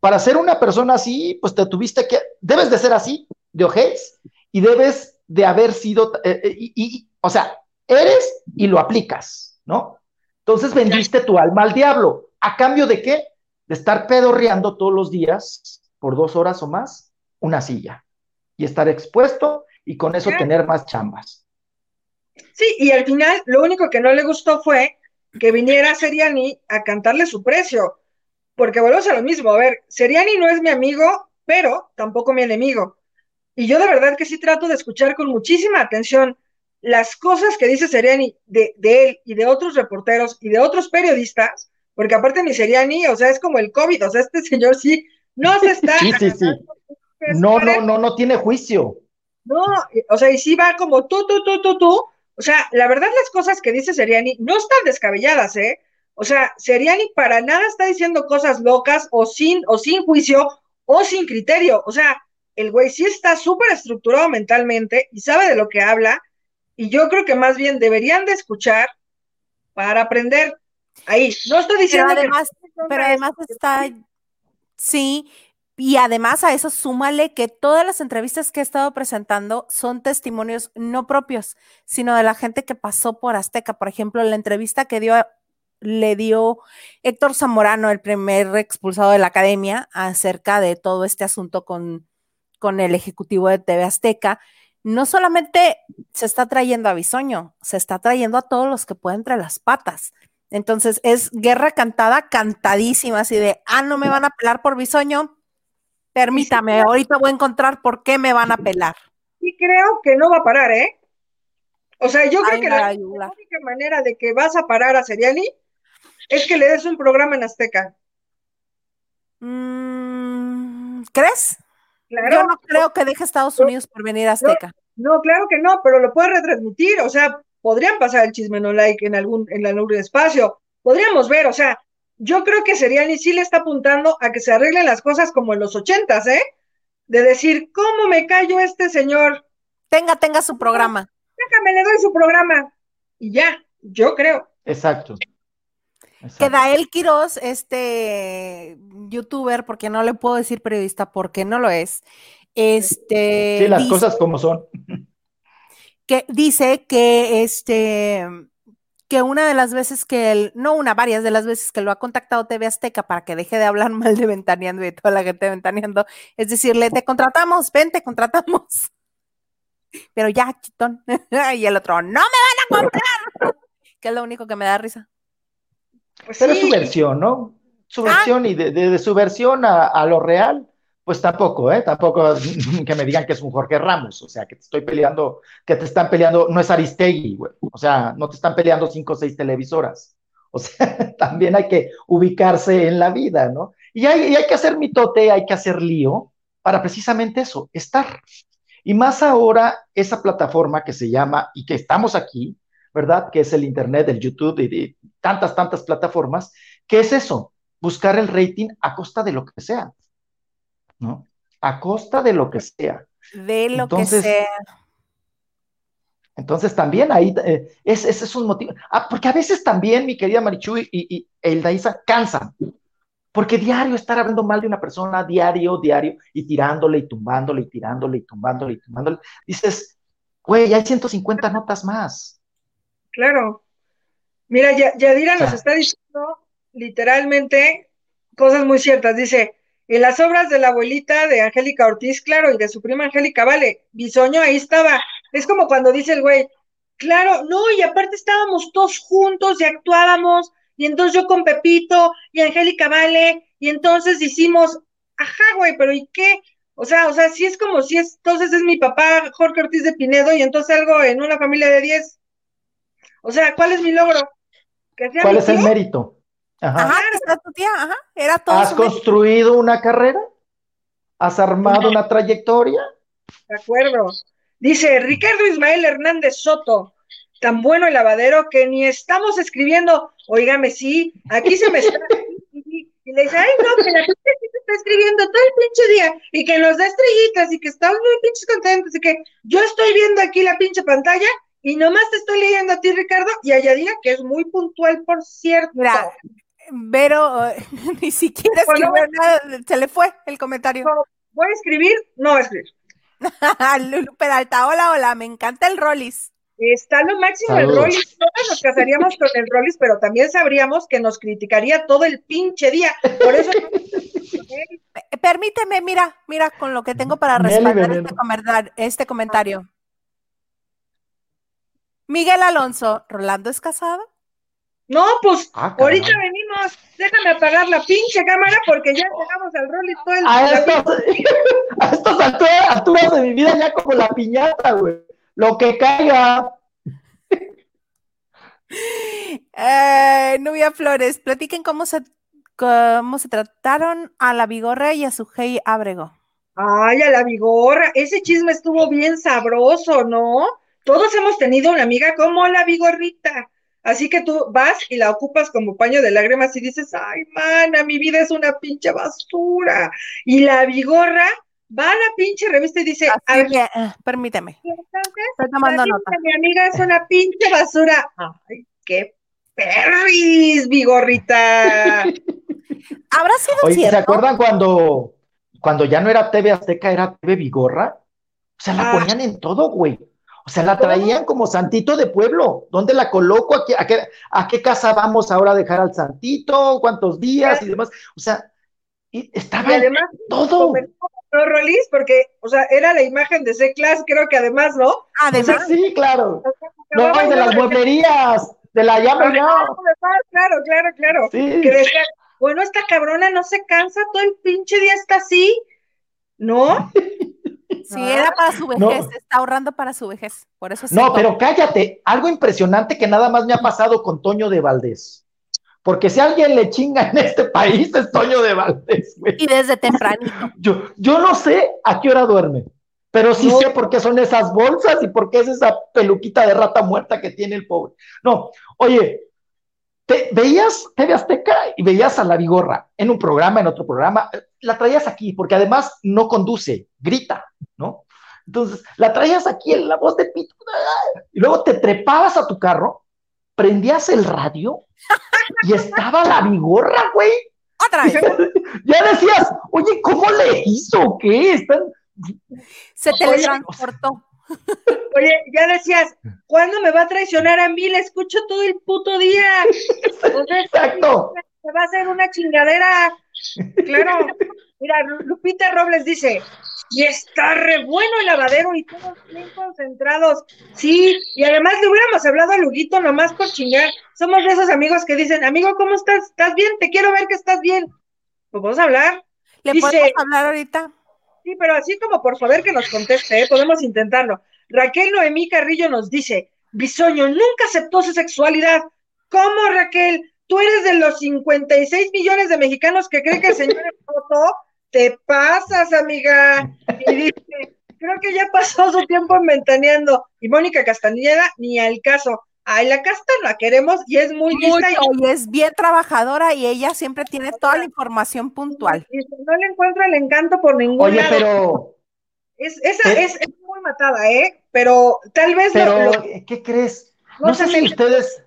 Para ser una persona así, pues te tuviste que, debes de ser así, de ojés, y debes de haber sido, eh, eh, y, o sea, eres y lo aplicas, ¿no? Entonces vendiste tu alma al diablo. ¿A cambio de qué? De estar pedorreando todos los días, por dos horas o más, una silla. Y estar expuesto y con eso tener más chambas. Sí, y al final lo único que no le gustó fue que viniera Seriani a cantarle su precio. Porque volvemos a lo mismo. A ver, Seriani no es mi amigo, pero tampoco mi enemigo. Y yo de verdad que sí trato de escuchar con muchísima atención las cosas que dice Seriani de, él y de otros reporteros y de otros periodistas, porque aparte mi Seriani, o sea, es como el COVID, o sea, este señor sí no se está... Sí, sí, sí. No, no, no, no tiene juicio. No, o sea, y sí va como tú, tú, tú, tú, tú. O sea, la verdad las cosas que dice Seriani no están descabelladas, ¿eh? O sea, Seriani para nada está diciendo cosas locas o sin, o sin juicio o sin criterio. O sea, el güey sí está súper estructurado mentalmente y sabe de lo que habla, y yo creo que más bien deberían de escuchar para aprender. Ahí, no estoy diciendo pero además, pero además está, sí, y además a eso súmale que todas las entrevistas que he estado presentando son testimonios no propios, sino de la gente que pasó por Azteca. Por ejemplo, la entrevista que dio le dio Héctor Zamorano, el primer expulsado de la academia, acerca de todo este asunto con con el ejecutivo de TV Azteca, no solamente se está trayendo a Bisoño, se está trayendo a todos los que pueden entre las patas. Entonces es guerra cantada, cantadísima, así de, ah, no me van a pelar por Bisoño, permítame, ahorita voy a encontrar por qué me van a pelar. Y creo que no va a parar, ¿eh? O sea, yo creo que la, única manera de que vas a parar a Seriani es que le des un programa en Azteca. Mm, ¿Crees? Yo no creo que deje Estados Unidos por venir a Azteca. No, claro que no, pero lo puede retransmitir, o sea, podrían pasar el chisme no like en algún, en algún espacio, podríamos ver, o sea, yo creo que Seriani sí le está apuntando a que se arreglen las cosas como en los ochentas, ¿eh? De decir, ¿cómo me callo este señor? Tenga, tenga su programa. Déjame, le doy su programa. Y ya, yo creo. Exacto. Que Dael Quiroz, este youtuber, porque no le puedo decir periodista porque no lo es, este... Sí, las cosas como son. Que dice que este que una de las veces que él, no una, varias de las veces que lo ha contactado TV Azteca para que deje de hablar mal de Ventaneando y de toda la gente de Ventaneando, es decirle, te contratamos, ven, te contratamos. Pero ya, chitón. y el otro, no me van a comprar. que es lo único que me da risa. Pues Pero es su versión, ¿no? Su ah. versión y de, su versión a, lo real, pues tampoco, ¿eh? Tampoco que me digan que es un Jorge Ramos, o sea, que te estoy peleando, que te están peleando, no es Aristegui, güey. O sea, no te están peleando cinco o seis televisoras. O sea, también hay que ubicarse en la vida, ¿no? Y hay, y hay que hacer mitote, hay que hacer lío para precisamente eso, estar. Y más ahora, esa plataforma que se llama, y que estamos aquí, ¿verdad? Que es el Internet, el YouTube y de tantas, tantas plataformas. ¿Qué es eso? Buscar el rating a costa de lo que sea, ¿no? A costa de lo que sea. De lo que sea. Entonces también ahí, eh, ese es un motivo. Ah, porque a veces también, mi querida Marichu y, y, Eldaisa, cansan. Porque diario estar hablando mal de una persona, diario, diario, y tirándole y tumbándole y tirándole y tumbándole y tumbándole, dices, güey, hay 150 notas más. Claro. Mira, Yadira nos está diciendo literalmente cosas muy ciertas. Dice, en las obras de la abuelita de Angélica Ortiz, claro, y de su prima Angélica, vale, Bisoño ahí estaba. Es como cuando dice el güey, claro, no, y aparte estábamos todos juntos y actuábamos, y entonces yo con Pepito y Angélica Vale, y entonces hicimos, ajá, güey, pero ¿y qué? O sea, o sea, si es como si es, entonces es mi papá Jorge Ortiz de Pinedo y entonces algo en una familia de 10. O sea, ¿cuál es mi logro? ¿Cuál es el mérito? Ajá, ajá está tu tía, ajá, era todo. ¿Has construido una carrera? ¿Has armado una trayectoria? De acuerdo. Dice Ricardo Ismael Hernández Soto, tan bueno el lavadero que ni estamos escribiendo, oígame, sí, aquí se me está. y le dice, ay, no, que la gente se está escribiendo todo el pinche día y que nos da estrellitas y que estamos muy pinches contentos y que yo estoy viendo aquí la pinche pantalla y nomás te estoy leyendo a ti, Ricardo, y a Yadira, que es muy puntual, por cierto. Mira, Vero, ni siquiera escribió nada, se le fue el comentario. ¿Voy a escribir? No voy a escribir. Lulu Peralta, hola, hola, me encanta el Rollis. Está lo máximo el. Rollis. Todos nos casaríamos con el Rollis, pero también sabríamos que nos criticaría todo el pinche día. Por eso. Permíteme, mira, mira con lo que tengo para respaldar este, comentar- este comentario. Miguel Alonso, ¿Rolando es casado? No, pues Ah, ahorita venimos. Déjame apagar la pinche cámara porque ya llegamos al Rollis todo el A estas, a estas alturas, alturas de mi vida ya como la piñata, güey. Lo que caiga. Eh, Nubia Flores, platiquen cómo se, cómo se trataron a la Vigorra y a su Hey Abrego. Ay, a la vigorra. Ese chisme estuvo bien sabroso, ¿no? Todos hemos tenido una amiga como la vigorrita. Así que tú vas y la ocupas como paño de lágrimas y dices, ay, mana, mi vida es una pinche basura. Y la vigorra va a la pinche revista y dice, Así que, eh, permíteme, entonces, estoy tomando nota. mi amiga es una pinche basura. Ay, qué perris, vigorrita. ¿Habrá sido Oye, ¿se acuerdan cuando, cuando ya no era TV Azteca, era TV Vigorra? O sea, la Ah. ponían en todo, güey. O sea, la traían como santito de pueblo. ¿Dónde la coloco? ¿A qué, a qué, a qué casa vamos ahora a dejar al santito? ¿Cuántos días y demás? O sea, y estaba Y además, todo. ¿no, Rolis? Porque, o sea, era la imagen de C-Class, creo que además, ¿no? Además, Sí, claro. No, de las mueblerías, de la llama ya. Claro, claro, claro. Sí. Que decían, bueno, esta cabrona no se cansa, todo el pinche día está así, ¿no? sí, era para su No. vejez, está ahorrando para su vejez. Por eso No, pero cállate, algo impresionante que nada más me ha pasado con Toño de Valdés. Porque si alguien le chinga en este país es Toño de Valdés, güey. Y desde tempranito. Yo, yo no sé a qué hora duerme, pero sí No. sé por qué son esas bolsas y por qué es esa peluquita de rata muerta que tiene el pobre. No, oye, te, veías TV Azteca y veías a la Vigorra en un programa, en otro programa, eh, la traías aquí, porque además no conduce, grita, ¿no? Entonces, la traías aquí en la voz de pito, y luego te trepabas a tu carro, prendías el radio y estaba la Vigorra, güey. Otra vez, Ya decías, oye, ¿cómo le hizo? ¿Qué? Están se teletransportó. Oye, ya decías, ¿cuándo me va a traicionar a mí? La escucho todo el puto día. Entonces, Exacto. se va a hacer una chingadera. Claro. Mira, Lu- Lupita Robles dice, y está re bueno el lavadero y todos bien concentrados. Sí, y además le hubiéramos hablado a Luguito nomás por chingar. Somos de esos amigos que dicen, amigo, ¿cómo estás? ¿Estás bien? Te quiero ver que estás bien. Pues vamos a hablar. ¿Le dice- podemos hablar ahorita? Sí, pero así como por favor que nos conteste, ¿eh? podemos intentarlo. Raquel Noemí Carrillo nos dice, Bisoño nunca aceptó su sexualidad. ¿Cómo, Raquel? Tú eres de los 56 millones de mexicanos que creen que el señor es foto. Te pasas, amiga. Y dice, creo que ya pasó su tiempo en ventaneando. Y Mónica Castañeda, ni al caso. Ay, la casta la queremos y es muy lista y, y es bien trabajadora y ella siempre tiene toda la información puntual. y no le encuentro el encanto por ningún Oye, lado. pero, Es, esa es, es muy matada, ¿eh? Pero tal vez lo- pero, lo- ¿qué crees? No sé si ustedes,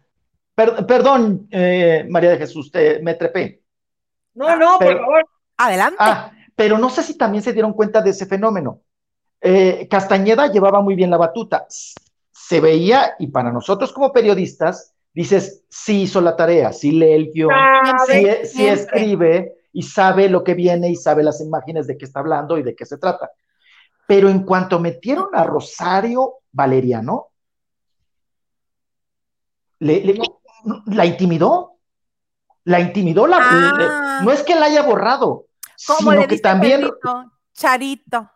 per- perdón, eh, María de Jesús, te, me trepé. No, no, por favor. Adelante. Ah, pero no sé si también se dieron cuenta de ese fenómeno. Eh, Castañeda llevaba muy bien la batuta. Se veía, y para nosotros como periodistas, dices, sí hizo la tarea, sí lee el guion, sí, escribe y sabe lo que viene y sabe las imágenes de qué está hablando y de qué se trata. Pero en cuanto metieron a Rosario Valeriano, le- le- la intimidó. La intimidó, la, Ah. le- no es que la haya borrado, Como sino le que también Pedrito, Charito.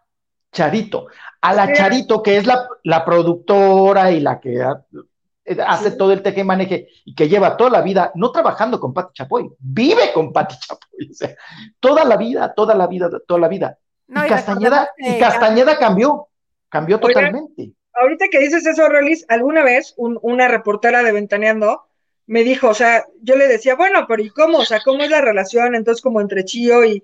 Charito, a la. Charito, que es la, la productora y la que ha- eh, hace todo el teje y maneje y que lleva toda la vida, no trabajando con Pati Chapoy, vive con Pati Chapoy, o sea, toda la vida, toda la vida, toda la vida. No, y y Castañeda, y Castañeda cambió, cambió Oigan, totalmente. Ahorita que dices eso, Rolis, alguna vez un- una reportera de Ventaneando me dijo, o sea, yo le decía, bueno, pero ¿y cómo? O sea, ¿cómo es la relación? Entonces, como entre Chío y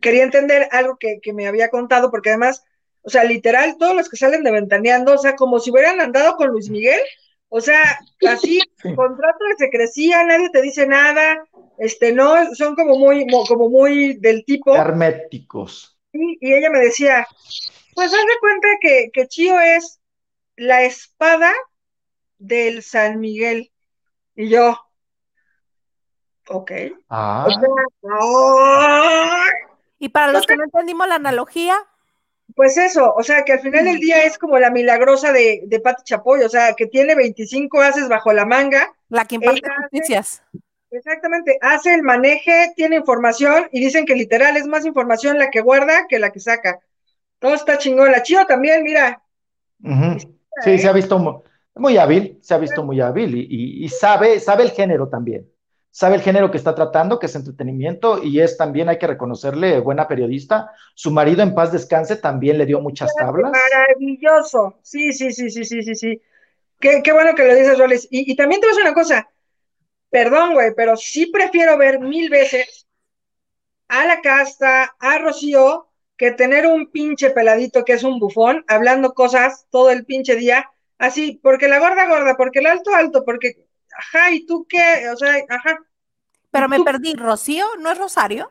quería entender algo que, que me había contado, porque además, o sea, literal, todos los que salen de Ventaneando, o sea, como si hubieran andado con Luis Miguel, o sea, así, Sí. contrato de secrecía, nadie te dice nada, este, no, son como muy, mo- como muy del tipo. Herméticos. Y, y ella me decía, pues haz de cuenta que, que Chío es la espada del San Miguel. Y yo, ok. Ah, O sea, ¡ay! Y para los que no entendimos la analogía, Pues eso, o sea, que al final del día es como la milagrosa de, de Pati Chapoy, o sea, que tiene 25 haces bajo la manga, la que imparte justicias. exactamente, hace el maneje, tiene información y dicen que literal es más información la que guarda que la que saca. Todo está chingón. La Chío también, mira. Sí, se ha visto muy hábil, se ha visto muy hábil y, y- y sabe, sabe el género también. Sabe el género que está tratando, que es entretenimiento, y es también, hay que reconocerle, buena periodista. Su marido en paz descanse también le dio muchas tablas. maravilloso. Sí, sí, sí, sí, sí, sí, sí. Qué, qué bueno que lo dices, Roles. Y, y también te voy a decir una cosa, perdón, güey, pero sí prefiero ver mil veces a la casta, a Rocío, que tener un pinche peladito que es un bufón, hablando cosas todo el pinche día, así, porque la gorda gorda, porque el alto alto, porque, ajá, ¿y tú qué? O sea, ajá, Pero me perdí. ¿Rocío? ¿No es Rosario?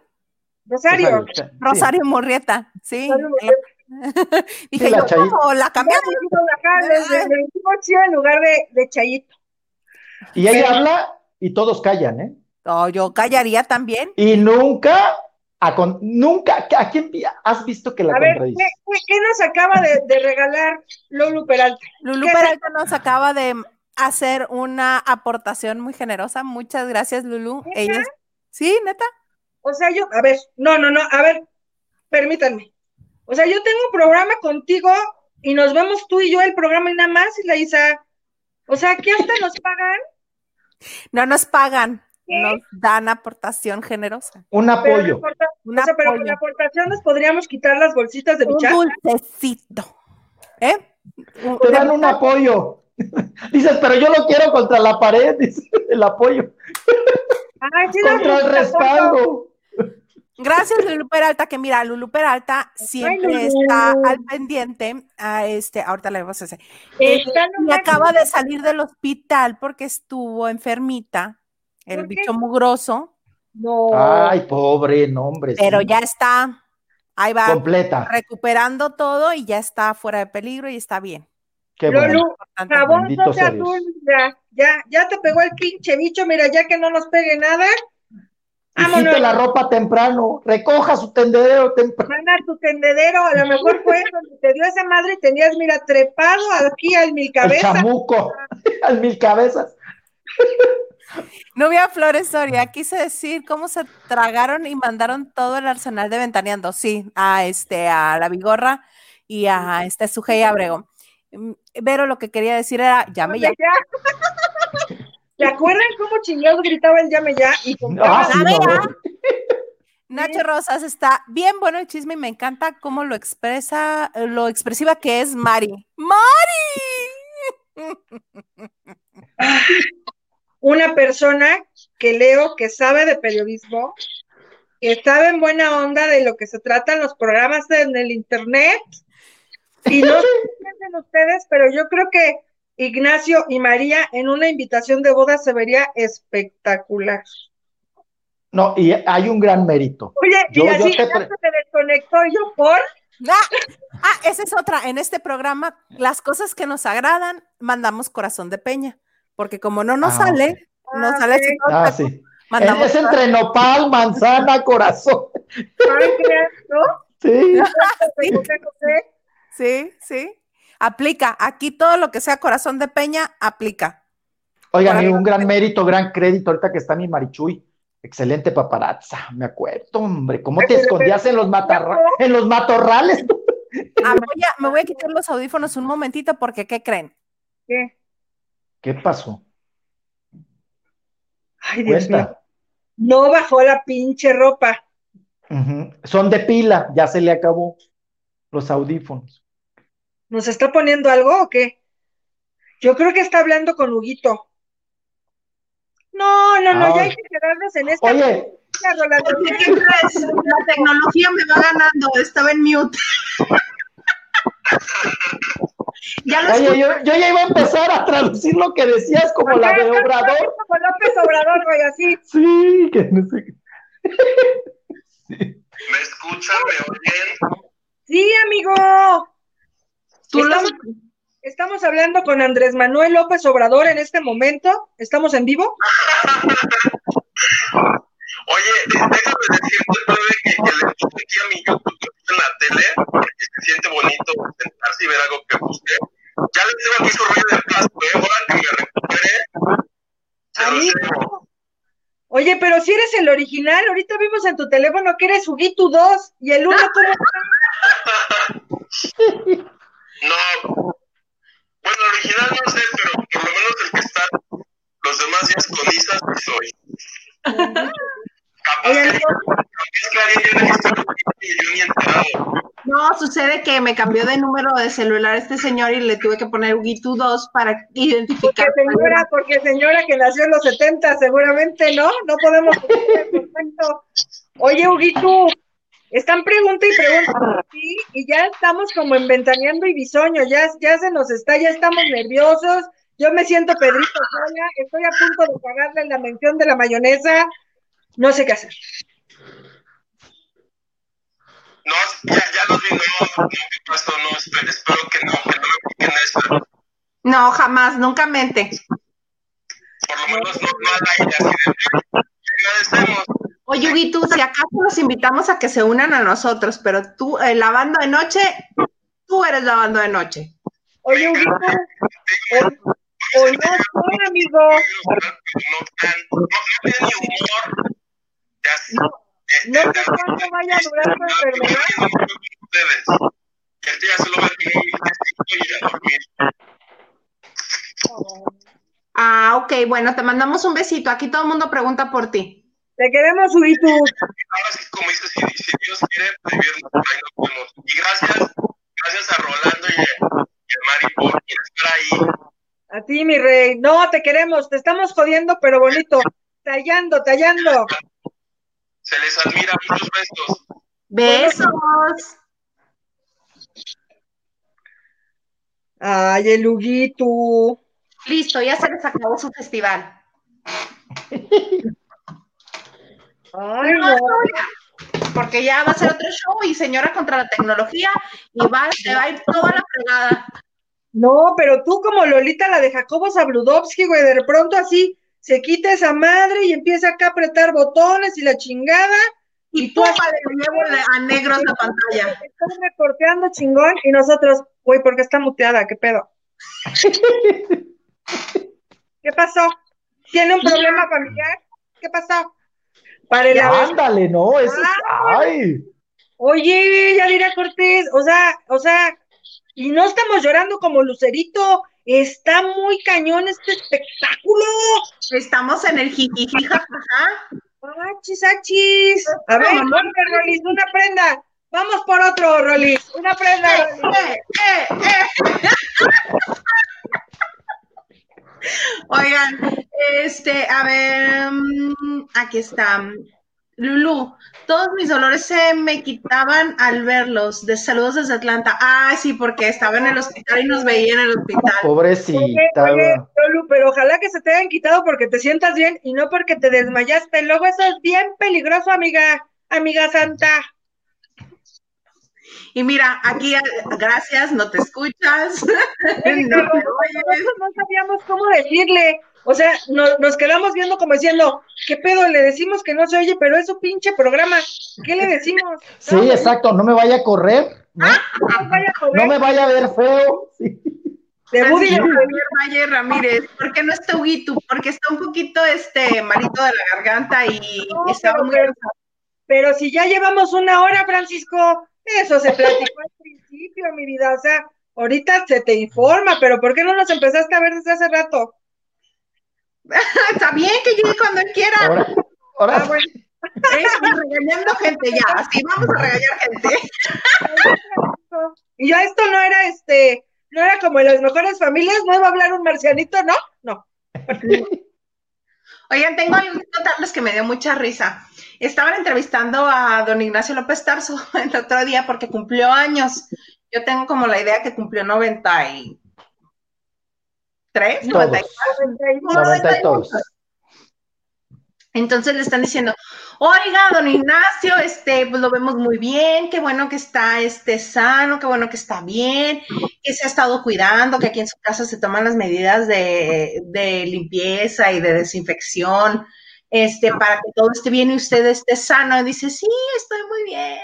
Rosario. Rosario Murrieta, sí. Rosario Murrieta. Dije, Sí, la yo. ¿cómo? La Ya cambiaron. le decimos Chío en lugar de, de Chayito. Y ella habla y todos callan, ¿eh? No, yo callaría también. Y nunca, a con- nunca, ¿a quién has visto que la A ver, ¿qué, contradice? qué- qué nos acaba de, de regalar Lulu Peralta? Lulú ¿Qué? Peralta nos acaba de hacer una aportación muy generosa. Muchas gracias, Lulú. ¿Neta? Ella es- Sí, neta. O sea, yo, a ver, no, no, no, a ver, permítanme. O sea, yo tengo un programa contigo y nos vemos tú y yo el programa y nada más, y la Isa. O sea, que hasta nos pagan, No nos pagan, ¿Qué? Nos dan aportación generosa. Un apoyo. Un o sea, pero con la aportación nos podríamos quitar las bolsitas de Un bichar. dulcecito. ¿Eh? Un- Te dan un apoyo. Dices, pero yo lo quiero contra la pared, dice, el apoyo. Ay, sí, Contra el un respaldo. Gracias, Lulú Peralta, que mira, Lulú Peralta siempre está al pendiente. A este, ahorita le vamos a hacer. Y acaba de salir del hospital porque estuvo enfermita, el bicho mugroso, No. Ay, pobre, no, hombre. pero sí. ya está, ahí va Completa. recuperando todo y ya está fuera de peligro y está bien. Qué Lolo, bueno. Jabón Bendito no mira, ya, ya te pegó el pinche bicho, mira, ya que no nos pegue nada, quite la ropa temprano. Recoja su tendedero temprano. Manda tu tendedero, a lo mejor fue donde te dio esa madre y tenías, mira, trepado aquí al mil El cabezas. chamuco. Al mil cabezas. Nubia Flores Soria, quise decir cómo se tragaron y mandaron todo el arsenal de Ventaneando, sí, a este, a la Vigorra y a este Sujei Abrego. Mm, Pero lo que quería decir era, llame ya. ¿Se acuerdan cómo chingados gritaba el llame ya? Y sí, Llame no, ya. Nacho Rosas está bien bueno el chisme y me encanta cómo lo expresa, eh, lo expresiva que es Mari. ¡Mari! una persona que leo, que sabe de periodismo, que sabe en buena onda de lo que se tratan los programas en el internet. Y no sé qué ustedes, pero yo creo que Ignacio y María en una invitación de boda se vería espectacular. No, y hay un gran mérito. Oye, Yo- y yo así te ya pre- se me desconectó yo por. Ah, ah, esa es otra. En este programa, las cosas que nos agradan, mandamos corazón de peña. Porque como no nos Ah, sale, nos Ah, sale así todo Ah, sí. mandamos Es entre nopal, manzana, corazón. páncreas, ¿no? Sí. Sí. Sí, sí. Aplica. Aquí todo lo que sea corazón de peña, aplica. Oigan, un gran mérito, gran crédito ahorita que está mi Marichuy. Excelente paparazza, me acuerdo, hombre. ¿Cómo te escondías en los, matarra- en los matorrales? Ah, voy a- me voy a quitar los audífonos un momentito porque, ¿qué creen? ¿Qué? ¿Qué pasó? Ay, Dios mío. No bajó la pinche ropa. Son de pila, ya se le acabó los audífonos. ¿Nos está poniendo algo o qué? Yo creo que está hablando con Huguito. No, no, no, ya Ay. hay que quedarnos en esta. Oye. La tecnología me va ganando, estaba en mute. ya lo oye, yo, yo ya iba a empezar a traducir lo que decías como la de Obrador. Como López Obrador, güey, así. Sí, que no sé. qué. ¿Me escuchan? ¿Me oyen? Sí, amigo. Tú lo- Estamos, estamos hablando con Andrés Manuel López Obrador en este momento. ¿Estamos en vivo? Oye, déjame decirte, Plebe, que, que le puse aquí a mi YouTube en la tele, porque se siente bonito sentarse y ver algo que busqué. Ya les tengo aquí su rollo de plástico, ¿eh? Ahora que me recupere. Oye, pero si eres el original, ahorita vimos en tu teléfono que eres Huguito 2 y el uno ¿cómo está? No, bueno, el original no sé, pero por lo menos el que está los demás días con Isa soy. No, sucede que me cambió de número de celular este señor y le tuve que poner Huguito 2 para identificar. porque señora, porque señora que nació en los 70 seguramente, ¿no? No podemos. Oye, Huguito, están pregunta y pregunta ti y ya estamos como en ventaneando y bisoño, ya, ya se nos está, ya estamos nerviosos. Yo me siento Pedrito sola, estoy a punto de pagarle la mención de la mayonesa, no sé qué hacer. No, ya, ya los vi, no, no, ¿qué pasó? No, espero, espero que no, que no me piquen esa. No, jamás, nunca mente. Por lo menos no, no. Te agradecemos. Oye, Huguito, si acaso los invitamos a que se unan a nosotros, pero tú, eh, la banda de noche, tú eres la banda de noche. Oye, Huguito, o, o no sé, amigo. No, tan- no, no tiene ni humor. Ya, No sé cuánto vaya a durar tu enfermedad. Va a tener y a dormir. Ah, ok, bueno, te mandamos un besito. Aquí todo el mundo pregunta por ti. Te queremos, Huguito. Ahora sí, como dices, si, si Dios quiere, viernes por ahí nos vemos. Y gracias, gracias a Rolando y a, y a Mari por estar ahí. A ti, mi rey. No, te queremos, te estamos jodiendo, pero bonito. Tallando, tallando. Se les admira. Muchos besos. Besos. Ay, el Huguito. Listo, ya se les acabó su festival. Ay, No, Porque ya va a ser otro show y señora contra la tecnología y va, se va a ir toda la fregada. No, pero tú como Lolita, la de Jacobo Zabludovsky, güey, de pronto así se quita esa madre y empieza acá a apretar botones y la chingada. Y tú le llevo la- a negros la pantalla. Estás recorteando chingón y nosotros, güey, ¿por qué está muteada? ¿Qué pedo? ¿Qué pasó? ¿Tiene un problema familiar? ¿Qué pasó? Para el Ándale, no, eso es. Ay. Oye, Yadira Cortés, o sea, o sea, y no estamos llorando como Lucerito, está muy cañón este espectáculo. Estamos en el jijiji, jajaja. Achis, achis. A ver, ponte, Rolis, una prenda. Vamos por otro, Rolis, una prenda. Rolis. Eh, eh, eh. Oigan, este, a ver, mm, aquí está. Lulu, todos mis dolores se me quitaban al verlos. De saludos desde Atlanta. Ah, sí, porque estaba en el hospital y nos veía en el hospital. Pobrecita. oye, Lolu, pero ojalá que se te hayan quitado porque te sientas bien y no porque te desmayaste. Luego eso es bien peligroso, amiga, amiga santa. Y mira, aquí, gracias, no te escuchas. Oye, No oyes. no sabíamos cómo decirle. O sea, no- nos quedamos viendo como diciendo, ¿qué pedo? Le decimos que no se oye, pero es su pinche programa. ¿Qué le decimos? Sí, No, exacto, no me vaya a correr, ¿no? no vaya a joder. No me vaya a ver feo. Sí. De Buddy Francisco de- Javier Valle Ramírez, ¿por qué no está Huguito? Porque está un poquito este malito de la garganta y No, estaba pero- muy pero- Pero si ya llevamos una hora, Francisco, eso se platicó al principio, mi vida. O sea, ahorita se te informa, pero ¿por qué no nos empezaste a ver desde hace rato? Está bien que llegue cuando él quiera. Ahora, ahora Ah, bueno. Regañando gente ya, así vamos a regañar gente. Y ya esto no era este, no era como en las mejores familias, no iba a hablar un marcianito, ¿no? No. Oigan, tengo algo que contarles que me dio mucha risa. Estaban entrevistando a don Ignacio López Tarso el otro día porque cumplió años. Yo tengo como la idea que cumplió 93, 94. todos, 90 y todos. Entonces le están diciendo, Oiga, don Ignacio, este, pues lo vemos muy bien, qué bueno que está este sano, qué bueno que está bien, que se ha estado cuidando, que aquí en su casa se toman las medidas de, de limpieza y de desinfección, este, para que todo esté bien y usted esté sano. Y dice, sí, estoy muy bien.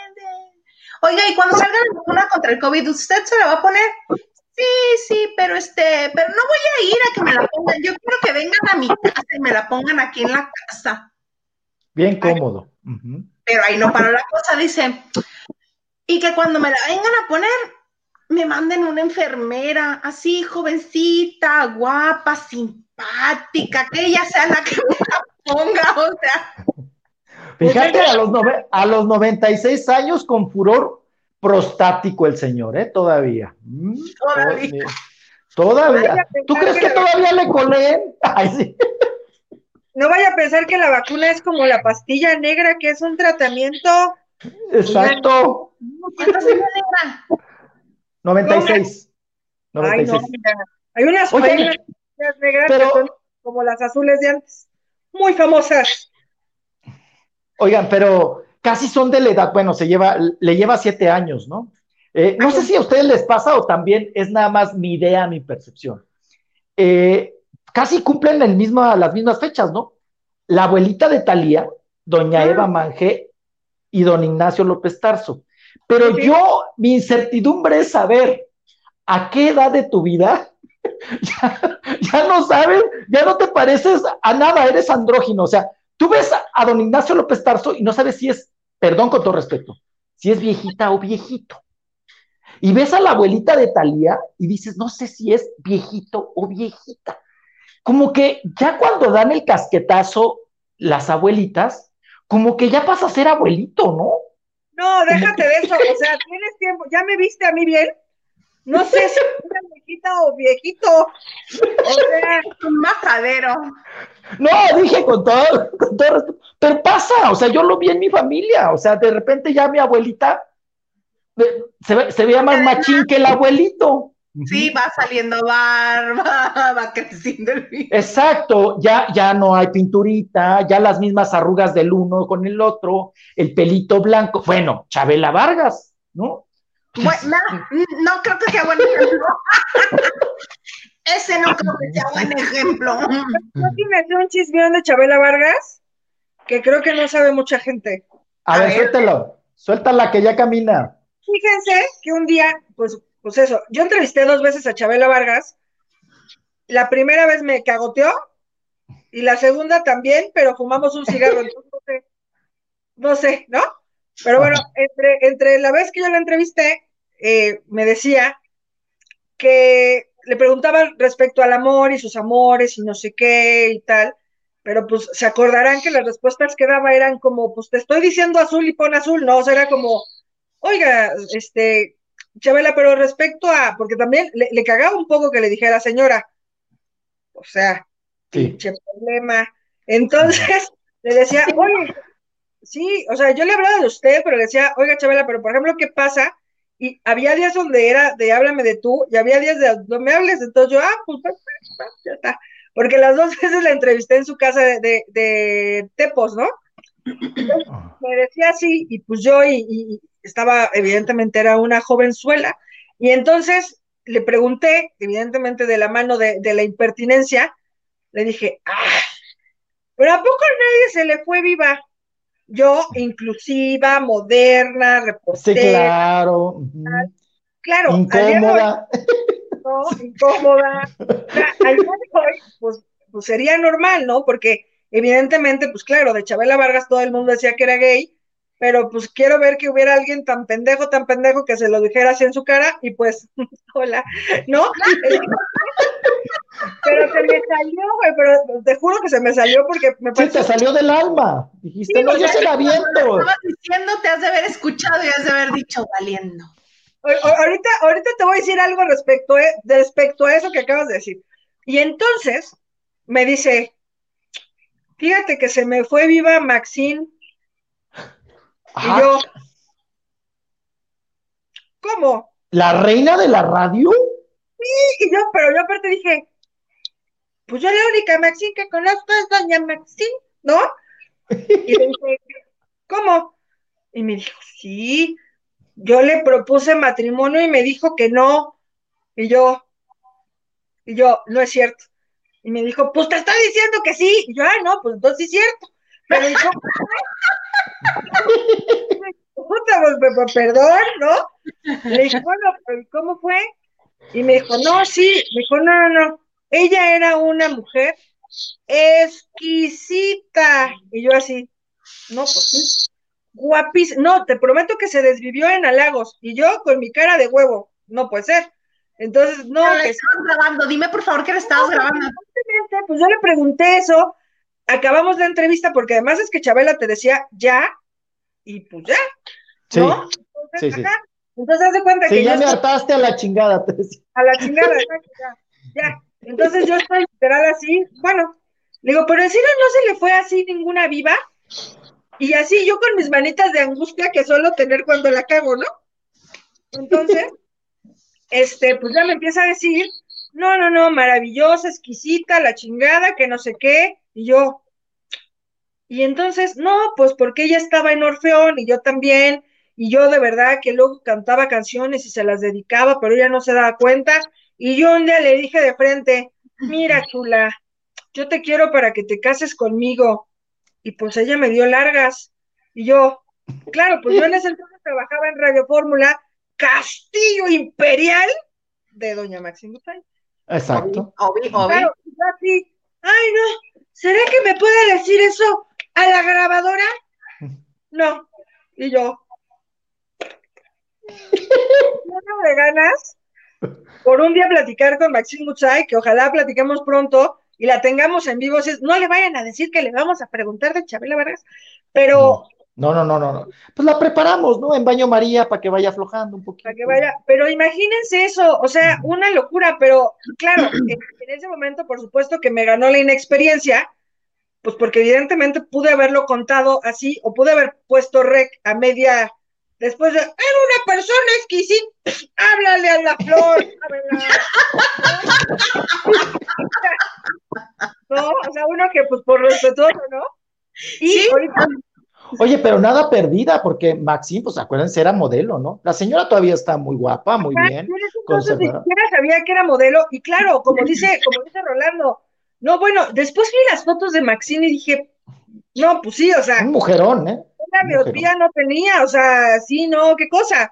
Oiga, y cuando salga la vacuna contra el COVID, ¿usted se la va a poner? Sí, sí, pero este, pero no voy a ir a que me la pongan. Yo quiero que vengan a mi casa y me la pongan aquí en la casa. Bien cómodo. Pero ahí no paró la cosa, dice. Y que cuando me la vengan a poner, me manden una enfermera así, jovencita, guapa, simpática, que ella sea la que me la ponga, o sea. Fíjate, a los, a los 96 años con furor prostático el señor, ¿eh? Todavía. Mm, todavía. Todavía. ¿Tú crees que, todavía le coleen? Ay, sí. No vaya a pensar que la vacuna es como la pastilla negra, que es un tratamiento. Exacto. ¿Cuántas negra? 96. 96. Ay, no, Hay unas Oye, negras que son como las azules de antes. Muy famosas. Oigan, pero casi son de la edad, bueno, se lleva, le lleva siete años, ¿no? Eh, no sé si a ustedes les pasa o también es nada más mi idea, mi percepción. Eh, casi cumplen el mismo, las mismas fechas, ¿no? La abuelita de Talía, doña Eva Manje y don Ignacio López Tarso. Pero yo, mi incertidumbre es saber a qué edad de tu vida ya, no sabes, ya no te pareces a nada, eres andrógino. O sea, tú ves a, don Ignacio López Tarso y no sabes si es, perdón con todo respeto, si es viejita o viejito. Y ves a la abuelita de Talía y dices, no sé si es viejito o viejita como que ya cuando dan el casquetazo las abuelitas, como que ya pasa a ser abuelito, ¿no? No, déjate de eso, o sea, tienes tiempo, ya me viste a mí bien, no sé si es una viejita o viejito, o sea, un majadero. No, dije con todo, con todo respeto, pero pasa, o sea, yo lo vi en mi familia, o sea, de repente ya mi abuelita se, se veía más machín que el abuelito. Sí, va saliendo barba, va creciendo el Exacto, ya, ya no hay pinturita, ya las mismas arrugas del uno con el otro, el pelito blanco. Bueno, Chabela Vargas, ¿no? Bueno, no, creo que sea buen ejemplo. Ese no creo que sea buen ejemplo. ¿No tienes un chismeón de Chabela Vargas? Que creo que no sabe mucha gente. A, ver, suéltalo, suéltala que ya camina. Fíjense que un día, pues pues eso, yo entrevisté dos veces a Chabela Vargas. La primera vez me cagoteó y la segunda también, pero fumamos un cigarro, entonces no sé, no sé, ¿no? Pero bueno, entre, entre la vez que yo la entrevisté, eh, me decía que le preguntaba respecto al amor y sus amores y no sé qué y tal, pero pues se acordarán que las respuestas que daba eran como, pues te estoy diciendo azul y pon azul, ¿no? O sea, era como, oiga, este, Chabela, pero respecto a, porque también le, cagaba un poco que le dijera señora, o sea, pinche problema. Entonces le decía, oye, sí, o sea, yo le hablaba de usted, pero le decía, oiga, Chabela, pero por ejemplo, ¿qué pasa? Y había días donde era de háblame de tú, y había días de no me hables, entonces yo, ah, pues, pues, pues, pues ya está. Porque las dos veces la entrevisté en su casa de, de, Tepos, ¿no? Ah. me decía así, y pues yo, y, estaba, evidentemente era una jovenzuela, y entonces le pregunté, evidentemente de la mano de, la impertinencia, le dije, ah, pero ¿a poco nadie se le fue viva? Yo, inclusiva, moderna, reportera. Sí, claro. Claro. Incómoda. no, incómoda. al hoy, pues, pues sería normal, ¿no? Porque evidentemente, pues claro, de Chabela Vargas todo el mundo decía que era gay, pero pues quiero ver que hubiera alguien tan pendejo, tan pendejo que se lo dijera así en su cara y pues, hola, ¿no? pero se me salió, güey, pero te juro que se me salió porque me pareció... Sí, te salió del alma. Dijiste, no, yo se la viento. Estabas diciendo, te has de haber escuchado y has de haber dicho valiendo. ahorita, ahorita te voy a decir algo respecto, a, respecto a eso que acabas de decir. Y entonces me dice, fíjate que se me fue viva Maxine y yo, ¿cómo? ¿La reina de la radio? Sí, y yo, pero yo aparte dije, pues yo la única Maxine que conozco es doña Maxine, ¿no? Y le dije, ¿cómo? Y me dijo, sí, yo le propuse matrimonio y me dijo que no. Y yo, y yo, no es cierto. Y me dijo, pues te está diciendo que sí. Y yo, ah, no, pues entonces es cierto. Pero dijo, pues, perdón, ¿no? Le dije, bueno, ¿cómo fue? Y me dijo, no, sí. Me dijo, no, no, no. Ella era una mujer exquisita. Y yo así, no, pues sí. Guapísima. No, te prometo que se desvivió en halagos. Y yo con mi cara de huevo, no puede ser. Entonces, no. Pero que- estabas grabando, dime por favor que le estabas grabando. Evidentemente, pues yo le pregunté eso, acabamos la entrevista, porque además es que Chabela te decía ya, y pues ya, Sí, ¿no? Entonces, sí, sí. ajá. Entonces, haz de cuenta sí, que ya yo me estoy hartaste a la chingada. te decía. a la chingada, ya, ya. Entonces yo estoy literal así, bueno, le digo, pero en serio no se le fue así ninguna viva, y así yo con mis manitas de angustia que suelo tener cuando la cago, ¿no? Entonces, este, pues ya me empieza a decir, no, no, no, maravillosa, exquisita, la chingada, que no sé qué, y yo, y entonces, no, pues porque ella estaba en Orfeón y yo también, y yo de verdad que luego cantaba canciones y se las dedicaba, pero ella no se daba cuenta, y yo un día le dije de frente, mira, chula, yo te quiero para que te cases conmigo, y pues ella me dio largas, y yo, claro, pues yo en ese entonces trabajaba en Radio Fórmula, Castillo Imperial de Doña Maxine. Exacto. Obi, obi. Claro, y yo así, ay no, ¿será que me puede decir eso a la grabadora? No. Y yo, no de ganas por un día platicar con Maxine Mutsai, que ojalá platiquemos pronto y la tengamos en vivo. No le vayan a decir que le vamos a preguntar de Chabela Vargas, pero No, no, no, no, no. Pues la preparamos, ¿no? En baño María para que vaya aflojando un poquito. para que vaya, pero imagínense eso, o sea, una locura, pero claro, en ese momento, por supuesto que me ganó la inexperiencia, pues porque evidentemente pude haberlo contado así, o pude haber puesto rec a media, después de, era una persona exquisita, háblale a la flor. No, o sea, uno que pues por respetuoso, ¿no? Y Sí. ahorita Oye, pero nada perdida, porque Maxine, pues acuérdense, era modelo, ¿no? La señora todavía está muy guapa, muy Ajá, bien. entonces ni siquiera sabía que era modelo, y claro, como dice, como dice Rolando, no, bueno, después vi las fotos de Maxine y dije, no, pues sí, o sea, Un mujerón, ¿eh? Una no tenía, o sea, sí, no, qué cosa.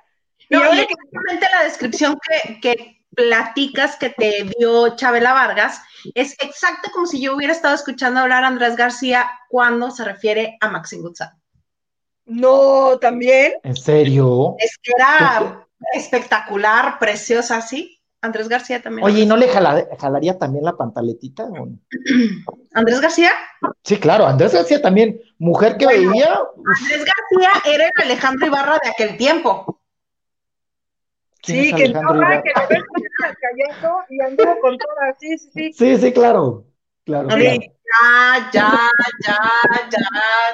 No, y ahora que exactamente la descripción que, que platicas que te dio Chabela Vargas es exacta como si yo hubiera estado escuchando hablar a Andrés García cuando se refiere a Maxine Goodsall. no, también, ¿En serio? Es que era espectacular, preciosa, ¿sí? Andrés García también. Oye, ¿y no le jala- jalaría también la pantaletita? no? Andrés García. Sí, claro, Andrés García también, mujer que Bueno. veía, Andrés García era el Alejandro Ibarra de aquel tiempo. ¿Quién sí, que Ibarra? que callando y anduvo con todas, sí, sí, sí. Sí, sí, claro, claro, Sí. claro. Ya, ya, ya, ya,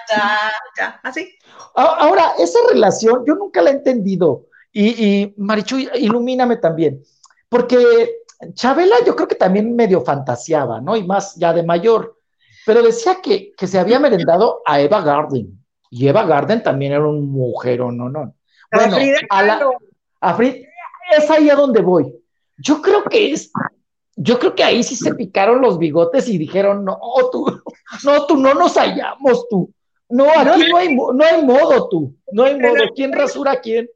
ya, ya. Así. Ahora, esa relación yo nunca la he entendido. Y, y Marichu, ilumíname también. Porque Chabela yo creo que también medio fantaseaba, ¿no? Y más ya de mayor. Pero decía que, que se había merendado a Eva Garden. Y Eva Garden también era un mujerón, ¿no? no. A Bueno, a la, a Frida, es ahí a donde voy. Yo creo que es, yo creo que ahí sí se picaron los bigotes y dijeron, no, tú, no, tú no nos hallamos, tú. No, aquí no hay, no hay modo, tú. No hay modo. ¿Quién rasura a quién?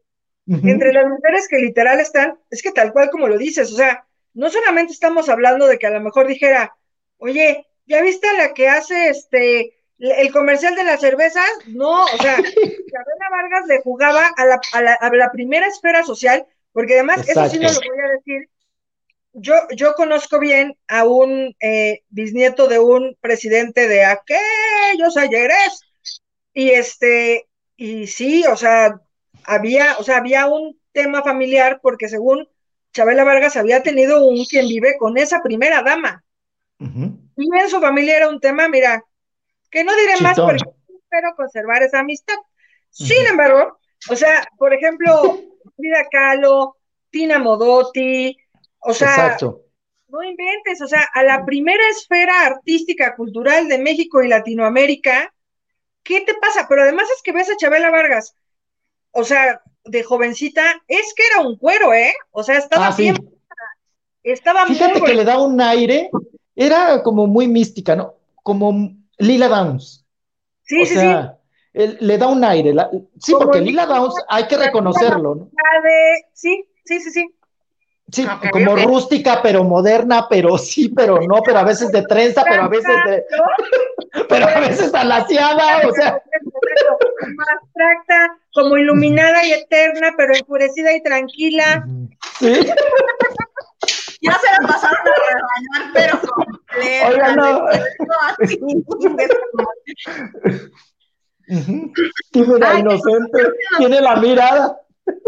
Entre las mujeres que literal están, es que tal cual como lo dices, o sea, no solamente estamos hablando de que a lo mejor dijera, oye, ¿ya viste a la que hace este el comercial de las cervezas? No, o sea, Isabela Vargas le jugaba a la, a la, a la primera esfera social, porque además, eso sí no lo voy a decir, yo, yo conozco bien a un eh, bisnieto de un presidente de aquellos ayeres, y este, y sí, o sea, había, o sea, había un tema familiar porque según Chabela Vargas había tenido un quien vive con esa primera dama. Y en su familia era un tema, mira, que no diré más porque espero conservar esa amistad. Sin embargo, o sea, por ejemplo, Frida Kahlo, Tina Modotti, o sea, Exacto. no inventes, o sea, a la primera esfera artística, cultural de México y Latinoamérica, ¿qué te pasa? Pero además es que ves a Chabela Vargas, o sea, de jovencita, es que era un cuero, ¿eh? O sea, estaba Ah, sí. bien, estaba Fíjate muy que le da un aire, era como muy mística, ¿no? Como Lila Downs. Sí, o sí, sea, él- le da un aire. la- sí, Como porque Lila Downs hay que reconocerlo, ¿no? sí. De- sí, sí, sí, sí. Sí, Ok, como rústica, pero moderna, pero sí, pero no, pero a veces de trenza, pero a veces de, pero a veces alaciada, o sea, Como abstracta, como iluminada y eterna, pero enfurecida y tranquila. sí. Ya se la pasaron a regañar, pero completa. Oigan, no. así. Ujú. Tímida, Ay, inocente, tiene la mirada.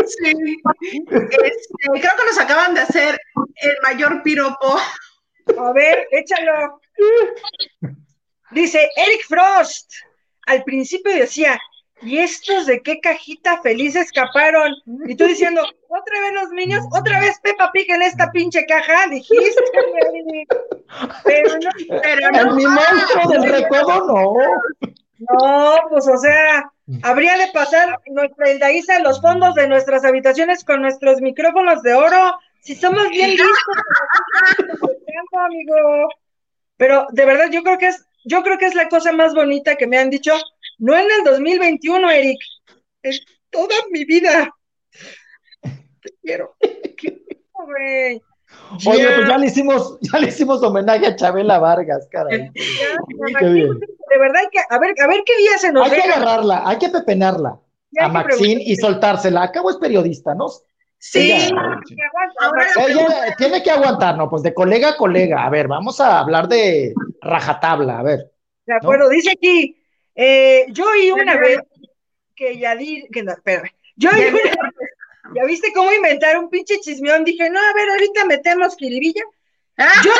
Sí. Este, creo que nos acaban de hacer el mayor piropo. A ver, échalo. Dice Eric Frost. Al principio decía, ¿y estos de qué cajita feliz escaparon? Y tú diciendo, otra vez los niños, otra vez Peppa Pig en esta pinche caja, dijiste. Pero no, Pero El no, mi monstruo del recodo, no. No, pues o sea, habría de pasar nuestra Hildaísa en los fondos de nuestras habitaciones con nuestros micrófonos de oro. Si somos bien listos, pero amigo. Pero de verdad, yo creo que es, yo creo que es la cosa más bonita que me han dicho, no en el 2021, Eric, en toda mi vida. Te quiero. Quiero, güey. Oye, pues ya le hicimos, ya le hicimos homenaje a Chabela Vargas, caray. ya, Qué bien. De verdad hay que, a ver, a ver qué día se nos Hay que agarrarla, hay que pepenarla Ya a Maxine y soltársela. Acabo es periodista, ¿no? sí. Ella- Que aguanta, Ahora Max. la Ella tiene que aguantar, ¿no? Pues de colega a colega. A ver, vamos a hablar de rajatabla, a ver. De acuerdo, dice aquí, eh, yo oí una vez que Yadir, que no, espérame, yo oí una ¿ya viste cómo inventar un pinche chismeón? Dije, no, a ver, ahorita metemos jiribilla. Ah, Yo,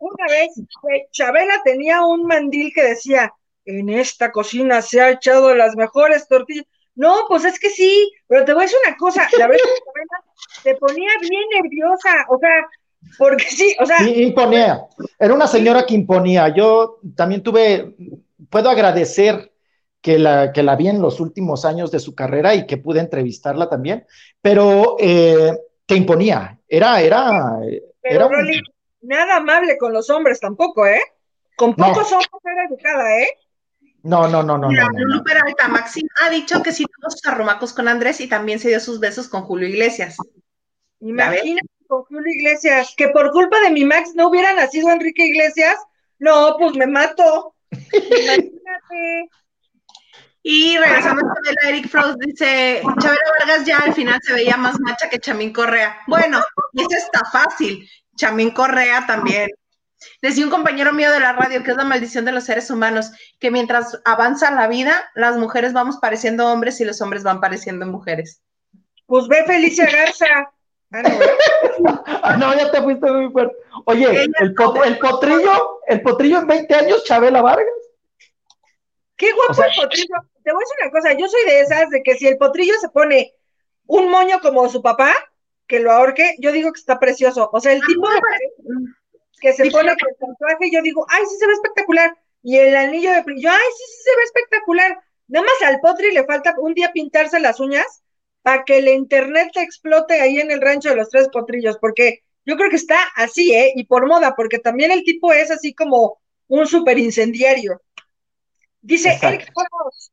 una vez, que Chabela tenía un mandil que decía, en esta cocina se ha echado las mejores tortillas. No, pues es que sí, pero te voy a decir una cosa, la verdad que Chabela se ponía bien nerviosa, o sea, porque sí, o sea, Sí, imponía. Era una señora que imponía. Yo también tuve, puedo agradecer que la, que la vi en los últimos años de su carrera y que pude entrevistarla también, pero eh, que imponía. Era, era, Pero era un- nada amable con los hombres tampoco, ¿eh? Con No. pocos hombres era educada, ¿eh? No, no, no, no, Mira, no, no, Lulu no. Peralta, Maxine ha dicho que sí tuvo sus arrumacos con Andrés y también se dio sus besos con Julio Iglesias. Imagínate con Julio Iglesias, que por culpa de mi Max no hubiera nacido Enrique Iglesias. No, pues me mato. Imagínate. Y regresando a Chabela, Eric Frost dice, Chabela Vargas ya al final se veía más macha que Chamín Correa. Bueno, eso está fácil. Chamín Correa también. Decía un compañero mío de la radio que es la maldición de los seres humanos, que mientras avanza la vida, las mujeres vamos pareciendo hombres y los hombres van pareciendo mujeres. Pues ve Felicia Garza. Ah. Ah, no, ya te fuiste muy fuerte. Oye, el, pot- el potrillo, el potrillo en 20 años, Chabela Vargas. Qué guapo O sea- el potrillo. Te voy a decir una cosa, yo soy de esas de que si el potrillo se pone un moño como su papá, que lo ahorque, yo digo que está precioso. O sea, el tipo de que se pone claro. el tatuaje, yo digo, ay, sí se ve espectacular. Y el anillo de yo, ay, sí, sí se ve espectacular. Nada más al potri le falta un día pintarse las uñas para que el internet te explote ahí en el rancho de los tres potrillos, porque yo creo que está así, ¿eh? Y por moda, porque también el tipo es así como un super incendiario. Dice Exacto. Eric Frost,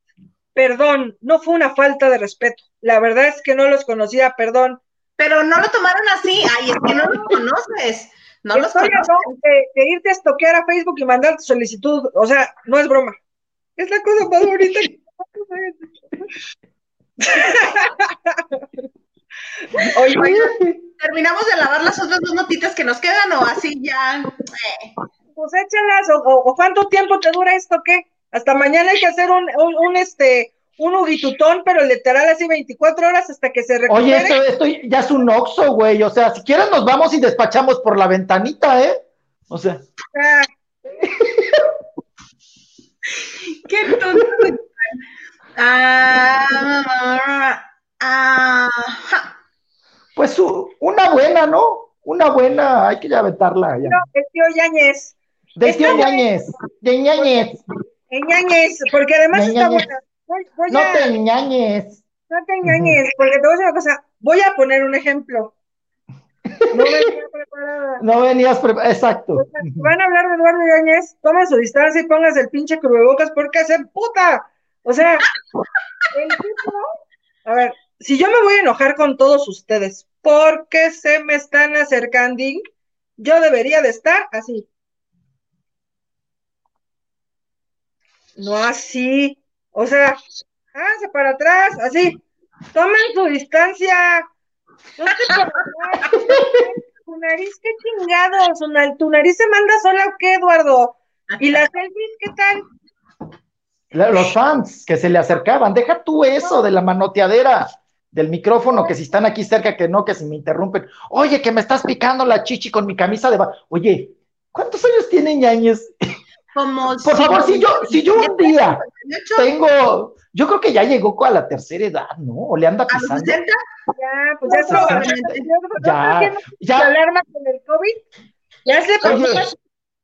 perdón, no fue una falta de respeto. La verdad es que no los conocía, perdón. Pero no lo tomaron así. Ay, es que no los conoces. No los conoces. de, de irte a estoquear a Facebook y mandar tu solicitud, o sea, no es broma. Es la cosa más bonita que Oye, ¿Terminamos de lavar las otras dos notitas que nos quedan o así ya? Eh, pues échalas, o- o cuánto tiempo te dura esto, ¿qué? Hasta mañana hay que hacer un, un, un, este, un ugitutón, pero literal así 24 horas hasta que se recupere. Oye, esto, esto ya es un oxo, güey. O sea, si quieres nos vamos y despachamos por la ventanita, ¿eh? O sea, Ah, ¡Qué tonto! Ah, ajá. pues una buena, ¿no? Una buena, hay que ya aventarla ya. no, el tío Yáñez. De tío. Ñañez, de Ñañez. Ñañez, porque además está buena. Voy, voy No a, te ñañes. no te ñañez, porque te voy a decir una cosa. Voy a poner un ejemplo. No venía preparada. No venías preparado. Exacto. O sea, van a hablar de Eduardo Yáñez, tomen su distancia y pónganse el pinche cubrebocas porque se puta. O sea, el tipo, a ver, si yo me voy a enojar con todos ustedes porque se me están acercando, yo debería de estar así. No así. O sea, háganse para atrás, así. Tomen su distancia. No te. Tu nariz, qué chingados. Tu na- ¿Tu nariz se manda sola o qué, Eduardo? ¿Y las selfies qué tal? Los fans que se le acercaban, deja tú eso de la manoteadera del micrófono, que si están aquí cerca, que no, que si me interrumpen. Oye, que me estás picando la chichi con mi camisa de... ba-". Oye, ¿cuántos años tiene Ñañez? Como Por favor, si yo, si yo un día 58, tengo, yo creo que ya llegó a la tercera edad, ¿no? O le anda a los pisando. 60, Ya, pues ya No, lo ya, ya. ya. alarma con el COVID. Ya se Oye,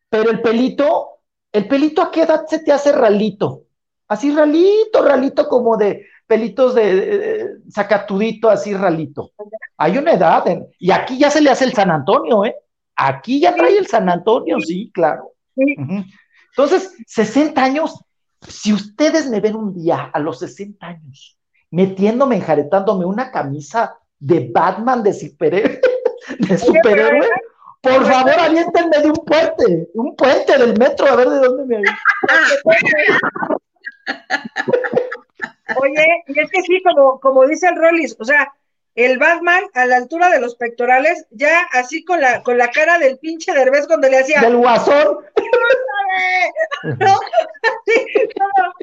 pero el pelito, el pelito a qué edad se te hace ralito? Así ralito, ralito como de pelitos de, de- sacatudito, así ralito. Hay una edad, en- y aquí ya se le hace el San Antonio, ¿eh? Aquí ya trae el San Antonio, sí, claro. Sí. Entonces, 60 años, si ustedes me ven un día a los 60 años metiéndome, enjaretándome una camisa de Batman, de superhéroe, de superhéroe, por favor, aviéntenme de un puente, un puente del metro, a ver de dónde me Oye, y es que sí, como, como dice el Rollis, o sea, el Batman a la altura de los pectorales, ya así con la, con la cara del pinche Derbez cuando le hacía. del guasón. ¿no? Sí, no.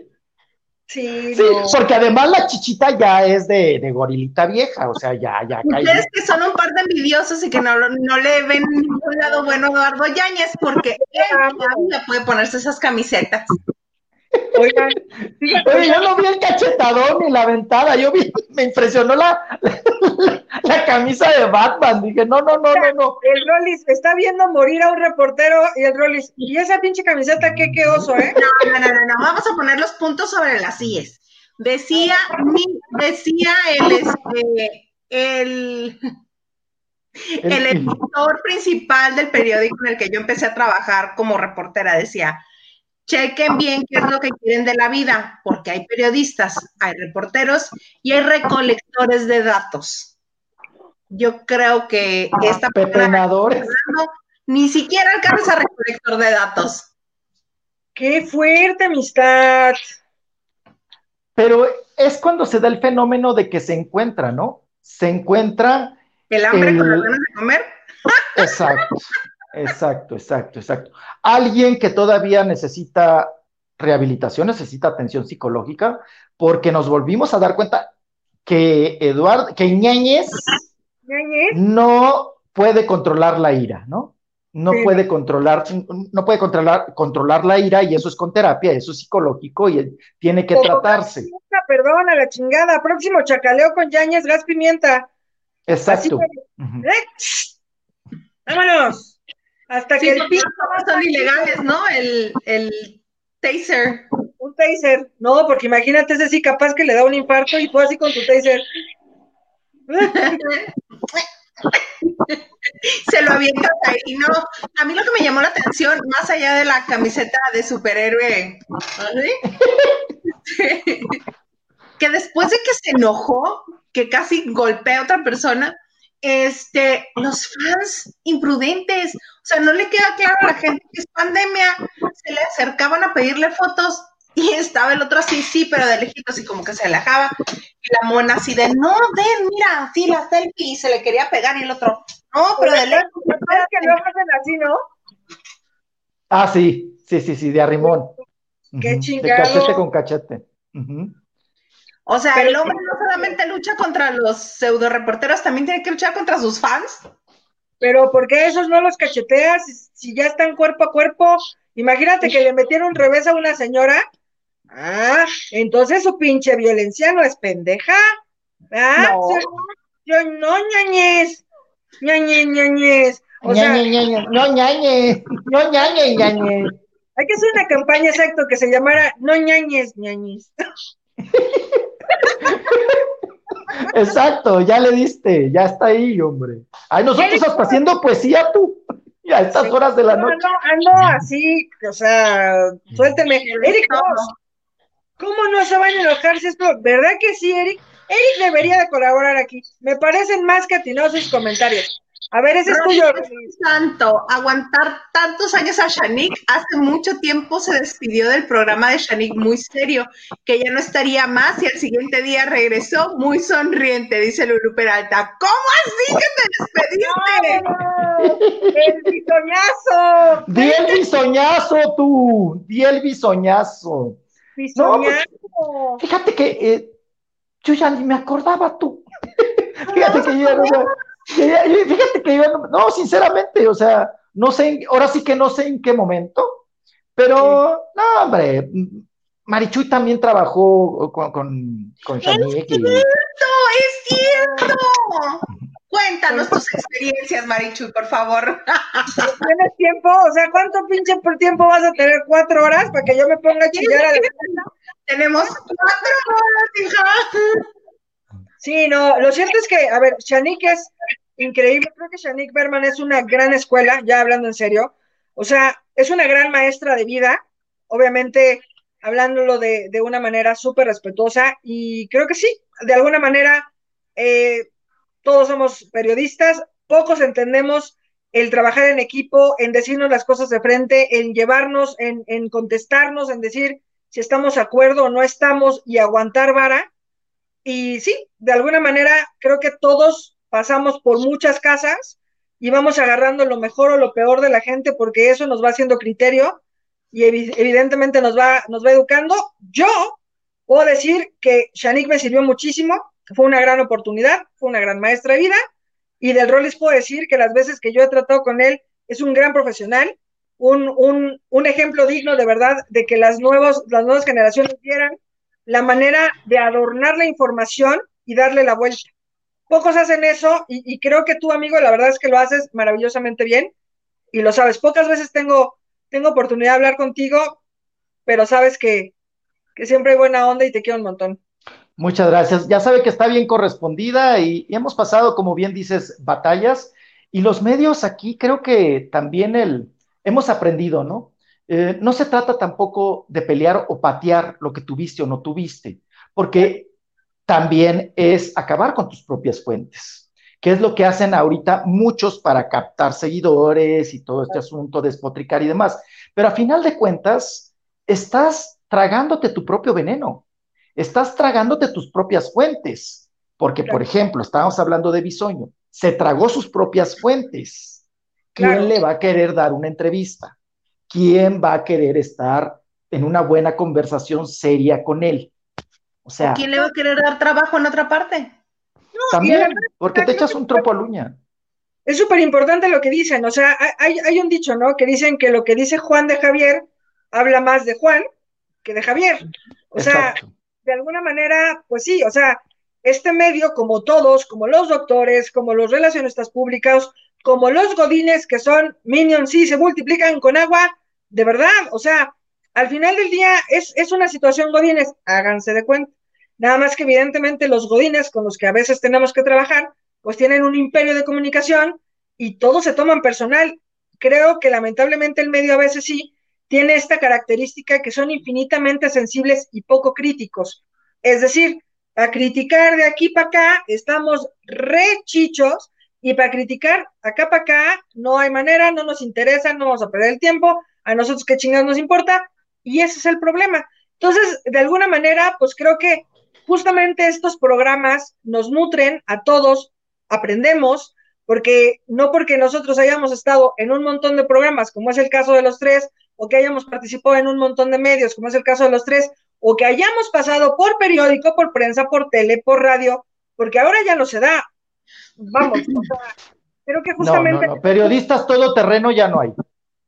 Sí, Sí, no. porque además la chichita ya es de, de gorilita vieja, o sea, ya, ya ustedes que son un par de envidiosos y que no, no le ven ningún lado bueno a Eduardo Yáñez, porque él todavía puede ponerse esas camisetas. Oigan, Oye, yo no vi el cachetadón ni la ventada, yo vi, me impresionó la, la, la camisa de Batman, dije, no, no, no, no, no. el Rollis está viendo morir a un reportero y el Rollis, y esa pinche camiseta, qué, qué oso, ¿eh? No, no, no, no, no, vamos a poner los puntos sobre las IES. Decía, mi- decía el, este, el, el El- editor principal del periódico en el que yo empecé a trabajar como reportera, decía, chequen bien qué es lo que quieren de la vida, porque hay periodistas, hay reporteros y hay recolectores de datos. Yo creo que esta persona ni siquiera alcanza a recolector de datos. Qué fuerte amistad. Pero es cuando se da el fenómeno de que se encuentra, ¿no? Se encuentra, El hambre con las ganas de comer. exacto, exacto, exacto, exacto. Alguien que todavía necesita rehabilitación, necesita atención psicológica, porque nos volvimos a dar cuenta que Eduardo, que Ñañez Ñañez, no puede controlar la ira, ¿no? No Sí. puede controlar, no puede controlar, controlar la ira y eso es con terapia, eso es psicológico y tiene que tratarse. Puta, Perdón, a la chingada. Próximo chacaleo con Yañez, gas pimienta. Exacto. ¡Eh! Vámonos. Hasta Sí, que el pinche son ilegales, ¿no? El, el taser. un taser. No, porque imagínate ese sí capaz que le da un infarto y fue así con tu taser. Se lo avientas ahí, no. A mí lo que me llamó la atención, más allá de la camiseta de superhéroe, ¿sí? que después de que se enojó, que casi golpea a otra persona, este, los fans imprudentes, sea, no le queda claro a la gente que es pandemia, se le acercaban a pedirle fotos y estaba el otro así, sí, pero de lejitos, así como que se alejaba, y la mona así de, no, ven, mira, sí, la selfie, y se le quería pegar, y el otro, no, pero de lejos, ¿Sabes que luego hacen así, no? Ah, sí, sí, sí, sí, de arrimón. Qué Ujú, De chingado. cachete con cachete. O sea, Pero el hombre no solamente lucha contra los pseudo reporteros, también tiene que luchar contra sus fans. Pero ¿por qué esos no los cacheteas si, ya están cuerpo a cuerpo? Imagínate que le metieron revés a una señora. Ah, entonces su pinche violencia no es pendeja. Ah, No. yo, yo no, ñañez. ñañez, ñañez. O sea, Ñañe, ñañe, no ñañe, no ñañe, ñañe. Hay que hacer una campaña exacto que se llamara No ñañes, ñañis. Exacto, ya le diste, ya está ahí, hombre. Ay, nosotros hasta haciendo poesía tú, a estas horas de la No, noche. no, ando así, o sea, suélteme. Eric, ¿cómo no se van a enojar si esto? ¿Verdad que sí, Eric? Eric debería de colaborar aquí. Me parecen más que atinados sus comentarios. A ver, ese es tuyo. Santo, aguantar tantos años a Shanik, hace mucho tiempo se despidió del programa de Shanik muy serio, que ya no estaría más y al siguiente día regresó muy sonriente, dice Lulu Peralta. ¿Cómo así que te despediste? ¡El bisoñazo! Di el bisoñazo tú, di el bisoñazo. ¡Bisoñazo! Fíjate que eh, yo ya ni me acordaba tú. Fíjate que yo, ya- fíjate que yo, no, no, sinceramente, o sea, no sé, en- ahora sí que no sé en qué momento, pero, no, hombre, Marichuy también trabajó con, con, con Shanique y- ¡No, es cierto! Cuéntanos tus experiencias, Marichu, por favor. ¿Tienes tiempo? O sea, ¿cuánto pinche por tiempo vas a tener? ¿Cuatro horas para que yo me ponga a chillar a la Tenemos cuatro horas, hija. Sí, no, lo cierto es que, a ver, Shanique es increíble. Creo que Shanique Berman es una gran escuela, ya hablando en serio. O sea, es una gran maestra de vida, obviamente hablándolo de, de una manera súper respetuosa. Y creo que sí, de alguna manera, eh, todos somos periodistas, pocos entendemos el trabajar en equipo, en decirnos las cosas de frente, en llevarnos, en, en contestarnos, en decir si estamos de acuerdo o no estamos y aguantar vara. Y sí, de alguna manera creo que todos pasamos por muchas casas y vamos agarrando lo mejor o lo peor de la gente porque eso nos va haciendo criterio y evi- evidentemente nos va, nos va educando. Yo puedo decir que Shanique me sirvió muchísimo, fue una gran oportunidad, fue una gran maestra de vida y del Rollis puedo decir que las veces que yo he tratado con él es un gran profesional, un, un, un ejemplo digno de verdad de que las, las nuevas generaciones vieran la manera de adornar la información y darle la vuelta. Pocos hacen eso y, creo que tú, amigo, la verdad es que lo haces maravillosamente bien y lo sabes. Pocas veces tengo, tengo oportunidad de hablar contigo, pero sabes que, que siempre hay buena onda y te quiero un montón. Muchas gracias. Ya sabe que está bien correspondida y, y, hemos pasado, como bien dices, batallas y los medios aquí creo que también el, hemos aprendido, ¿no? Eh, no se trata tampoco de pelear o patear lo que tuviste o no tuviste, porque también es acabar con tus propias fuentes, que es lo que hacen ahorita muchos para captar seguidores y todo este asunto, despotricar y demás. Pero a final de cuentas, estás tragándote tu propio veneno, estás tragándote tus propias fuentes, porque, por ejemplo, estábamos hablando de Bisoño, se tragó sus propias fuentes. ¿Quién claro. le va a querer dar una entrevista? ¿Quién va a querer estar en una buena conversación seria con él? O sea, ¿quién le va a querer dar trabajo en otra parte? No, también, porque te echas un tropo a luña. Es súper importante lo que dicen, o sea, hay, hay, un dicho, ¿no? Que dicen que lo que dice Juan de Javier habla más de Juan que de Javier. O Exacto. sea, de alguna manera, pues sí, o sea, este medio, como todos, como los doctores, como los relacionistas públicos, como los godines que son minions, sí, se multiplican con agua, de verdad, o sea, al final del día es, es una situación godines, háganse de cuenta. Nada más que evidentemente los godines con los que a veces tenemos que trabajar, pues tienen un imperio de comunicación y todos se toman personal. Creo que lamentablemente el medio a veces sí tiene esta característica que son infinitamente sensibles y poco críticos. Es decir, a criticar de aquí para acá estamos re chichos y para criticar acá para acá no hay manera, no nos interesa, no vamos a perder el tiempo, a nosotros qué chingados nos importa y ese es el problema. Entonces, de alguna manera, pues creo que justamente estos programas nos nutren a todos, aprendemos, porque no porque nosotros hayamos estado en un montón de programas, como es el caso de los tres, o que hayamos participado en un montón de medios, como es el caso de los tres, o que hayamos pasado por periódico, por prensa, por tele, por radio, porque ahora ya no se da. Vamos, o sea, creo que justamente... No, no, no. Periodistas todoterreno ya no hay.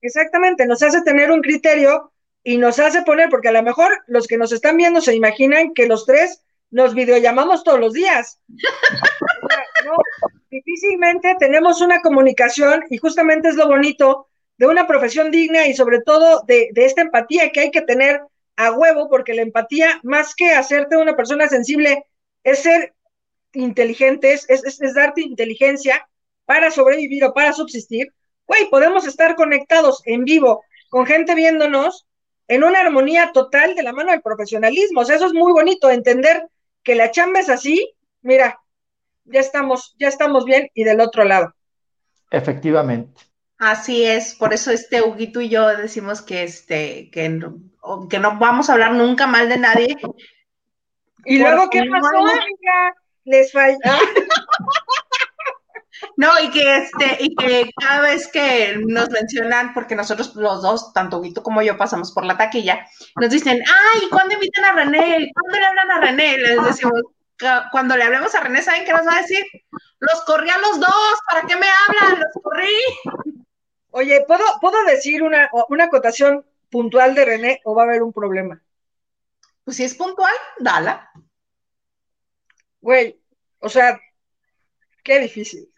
Exactamente, nos hace tener un criterio y nos hace poner, porque a lo mejor los que nos están viendo se imaginan que los tres nos videollamamos todos los días. no, difícilmente tenemos una comunicación y justamente es lo bonito de una profesión digna y sobre todo de, esta empatía que hay que tener a huevo, porque la empatía, más que hacerte una persona sensible, es ser inteligente, es, es, es darte inteligencia para sobrevivir o para subsistir. Güey, podemos estar conectados en vivo con gente viéndonos en una armonía total de la mano del profesionalismo. O sea, eso es muy bonito, entender que la chamba es así, mira, ya estamos, ya estamos bien y del otro lado. Efectivamente. Así es, por eso este Huguito y yo decimos que este, que, no- que no vamos a hablar nunca mal de nadie. Y luego, ¿qué pasó, amiga? Les falló. No, y que este, y que cada vez que nos mencionan, porque nosotros los dos, tanto Huguito como yo, pasamos por la taquilla, nos dicen, ay, ¿cuándo invitan a René? ¿Cuándo le hablan a René? Les decimos, "Ca- cuando le hablemos a René, ¿saben qué nos va a decir? Los corrí a los dos, ¿para qué me hablan? Los corrí. Oye, ¿puedo, ¿puedo decir una, una acotación puntual de René o va a haber un problema? Pues si es puntual, dala. Güey, o sea, qué difícil.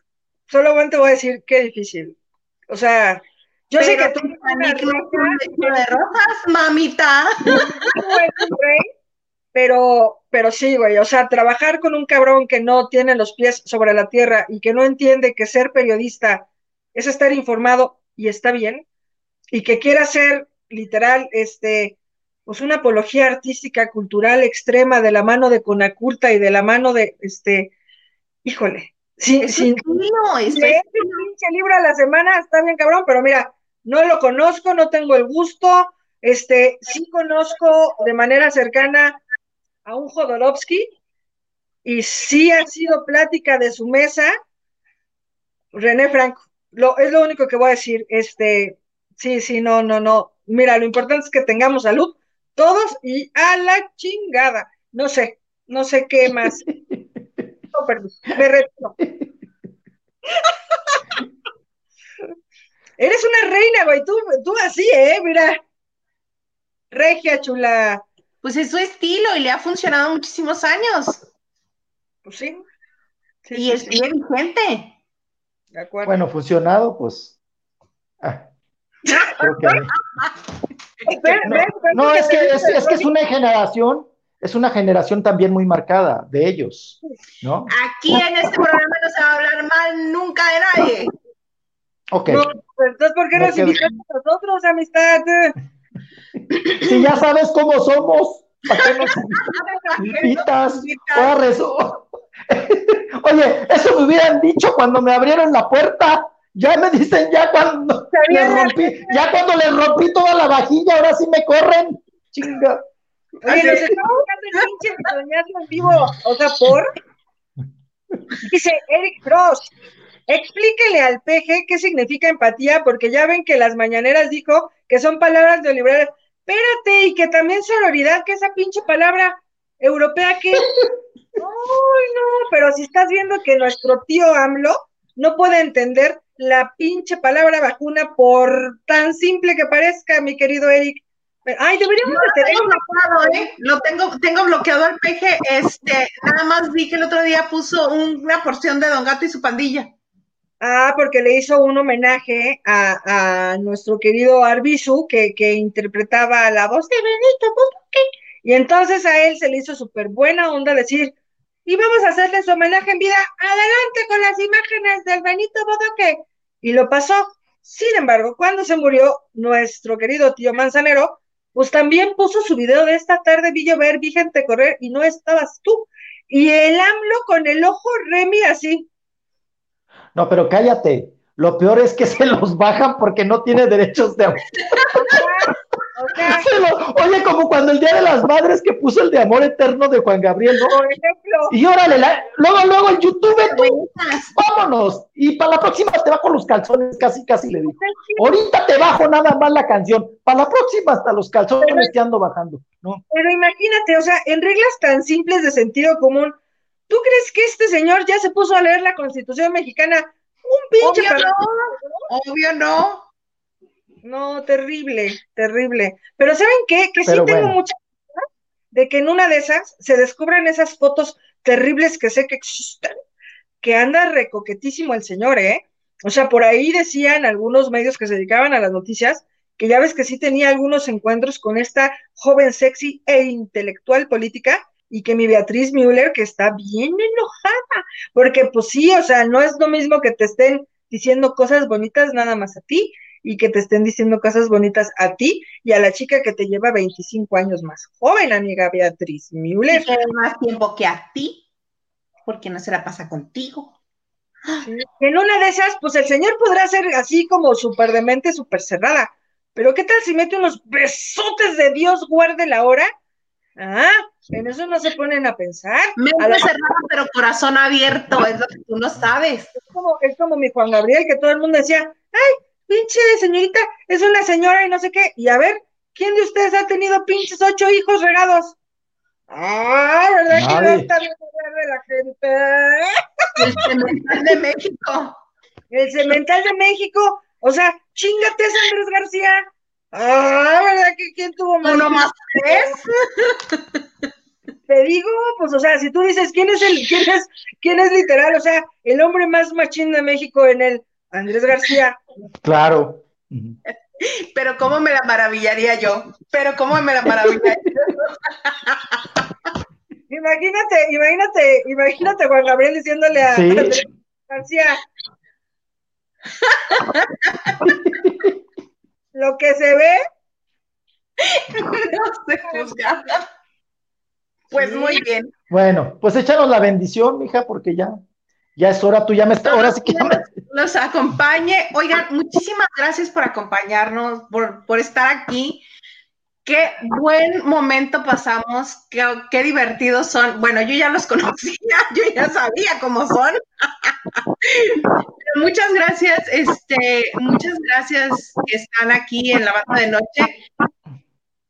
Solamente voy a decir qué difícil. O sea, yo sé que tú de rosas, mamita. pero, pero sí, güey, o sea, trabajar con un cabrón que no tiene los pies sobre la tierra y que no entiende que ser periodista es estar informado y está bien, y que quiera ser literal, este, pues una apología artística, cultural extrema de la mano de Conaculta y de la mano de, este, híjole, sí, sí, estilo, es un pinche libro a la semana está bien cabrón, pero mira, no lo conozco, no tengo el gusto, este, sí conozco de manera cercana a un Jodorowsky y sí ha sido plática de su mesa René Franco. Lo, es lo único que voy a decir, este, sí, sí, no, no, no. Mira, lo importante es que tengamos salud todos y a la chingada. No sé, no sé qué más. No, perdón, me retiro. Eres una reina, güey, tú, tú así, ¿eh? Mira. Regia, chula. Pues es su estilo y le ha funcionado muchísimos años. Pues sí. Sí, y sí, es sí, bien vigente. de acuerdo. Bueno, funcionado, pues. ah, creo que- Ven, no, ven, ven, no, porque es que es, es que es una generación, es una generación también muy marcada de ellos, ¿no? Aquí en este programa no se va a hablar mal nunca de nadie. Ok. No, entonces, ¿por qué No nos invitaste a nosotros, amistad? Si ya sabes cómo somos, ¿para qué nos invitas? Rezo- Oye, eso me hubieran dicho cuando me abrieron la puerta. Ya me dicen ya cuando les rompí, ya cuando les rompí toda la vajilla, ahora sí me corren. Chinga. Oye, nos está buscando el pinche en vivo. O sea, ¿por? Dice Eric Frost, explíquele al peje qué significa empatía, porque ya ven que las mañaneras dijo que son palabras de liberales. Espérate, y que también sororidad, que esa pinche palabra europea que... Ay, no, pero si estás viendo que nuestro tío AMLO no puede entender la pinche palabra vacuna por tan simple que parezca, mi querido Eric. Ay, deberíamos Tengo una bloqueado, ¿eh? Lo tengo, tengo bloqueado al peje. Este, nada más vi que el otro día puso una porción de Don Gato y su pandilla. Ah, porque le hizo un homenaje a, a nuestro querido Arbizu, que, que interpretaba la voz de Benito Bodoque. Y entonces a él se le hizo súper buena onda decir, y vamos a hacerle su homenaje en vida, adelante con las imágenes del Benito Bodoque. Y lo pasó. Sin embargo, cuando se murió nuestro querido tío Manzanero, pues también puso su video de esta tarde, vi llover, vi gente correr y no estabas tú. Y el AMLO con el ojo remi así. No, pero cállate. Lo peor es que se los bajan porque no tiene derechos de autor. Oye, como cuando el Día de las Madres que puso el de Amor Eterno de Juan Gabriel, ¿no? por ejemplo, Y órale, la- luego, luego el YouTube, tú, vámonos. Y para la próxima te bajo los calzones, casi, casi le digo. Ahorita te bajo nada más la canción. Para la próxima hasta los calzones te ando bajando, ¿no? Pero imagínate, o sea, en reglas tan simples de sentido común, ¿tú crees que este señor ya se puso a leer la Constitución mexicana? Un pinche Obvio para- no, obvio no. No, terrible, terrible. Pero ¿saben qué? Que sí Pero tengo bueno. mucha de que en una de esas se descubran esas fotos terribles que sé que existen, que anda recoquetísimo el señor, ¿eh? O sea, por ahí decían algunos medios que se dedicaban a las noticias que ya ves que sí tenía algunos encuentros con esta joven sexy e intelectual política y que mi Beatriz Müller, que está bien enojada, porque pues sí, o sea, no es lo mismo que te estén diciendo cosas bonitas nada más a ti y que te estén diciendo cosas bonitas a ti y a la chica que te lleva 25 años más joven, amiga Beatriz Müller. Y más tiempo que a ti, porque no se la pasa contigo. En una de esas, pues el señor podrá ser así como súper demente, súper cerrada, pero ¿qué tal si mete unos besotes de Dios guarde la hora? Ah, en eso no se ponen a pensar. Mente la- cerrada, pero corazón abierto, es lo que tú no sabes. es, como, es como mi Juan Gabriel, que todo el mundo decía, ay, pinche señorita, es una señora y no sé qué. Y a ver, ¿quién de ustedes ha tenido pinches ocho hijos regados? Ah, ¿verdad que no está bien de la gente? El cemental de México. El cemental de México, o sea, chingate Andrés García. Ah, ¿verdad que quién tuvo más? Uno más tres. Te digo, pues, o sea, si tú dices quién es el, quién es, quién es literal, o sea, el hombre más machín de México en el Andrés García. Claro. Pero cómo me la maravillaría yo. Pero cómo me la maravillaría. Imagínate, imagínate, imagínate Juan Gabriel diciéndole a Sí. Andrés García. Lo que se ve, no sé juzgar. Pues muy bien. Bueno, pues échanos la bendición, mija, porque ya, ya es hora, tú ya me estás, ahora sí que ya me- Los acompañe. Oigan, muchísimas gracias por acompañarnos, por, por estar aquí. Qué buen momento pasamos, qué, qué divertidos son. Bueno, yo ya los conocía, yo ya sabía cómo son. Pero muchas gracias, este, muchas gracias que están aquí en la banda de noche.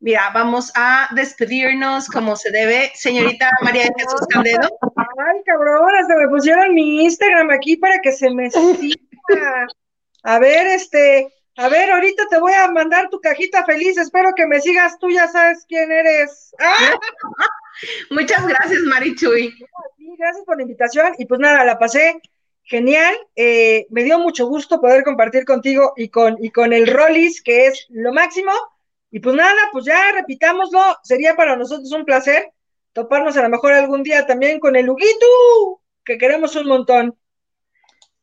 Mira, vamos a despedirnos como se debe. Señorita María de Jesús Candedo. ay cabrón, hasta me pusieron mi Instagram aquí para que se me siga. A ver, este, a ver, ahorita te voy a mandar tu cajita feliz, espero que me sigas, tú ya sabes quién eres. ¡Ah! Muchas gracias, Marichuy. Sí, gracias por la invitación y pues nada, la pasé genial. eh, me dio mucho gusto poder compartir contigo y con, y con el Rollis, que es lo máximo. Y pues nada, pues ya repitámoslo. Sería para nosotros un placer toparnos a lo mejor algún día también con el Huguito, que queremos un montón.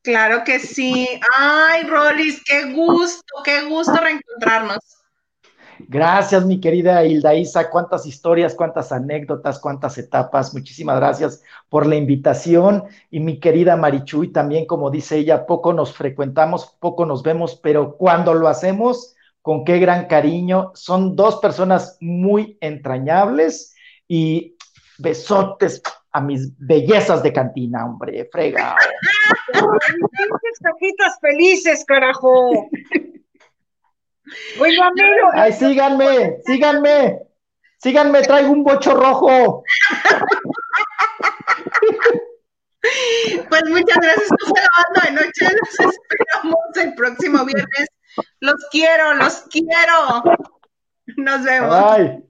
Claro que sí. Ay, Rolis, qué gusto, qué gusto reencontrarnos. Gracias, mi querida Hilda Isa. Cuántas historias, cuántas anécdotas, cuántas etapas. Muchísimas gracias por la invitación. Y mi querida Marichuy, también, como dice ella, poco nos frecuentamos, poco nos vemos, pero cuando lo hacemos, con qué gran cariño. Son dos personas muy entrañables y besotes a mis bellezas de cantina, hombre, frega. Cajitas felices, carajo. Oiga, amigo, Ay, síganme, síganme, síganme, traigo un bocho rojo. Pues muchas gracias por la banda de noche. Los esperamos el próximo viernes. Los quiero, los quiero. Nos vemos. Ay.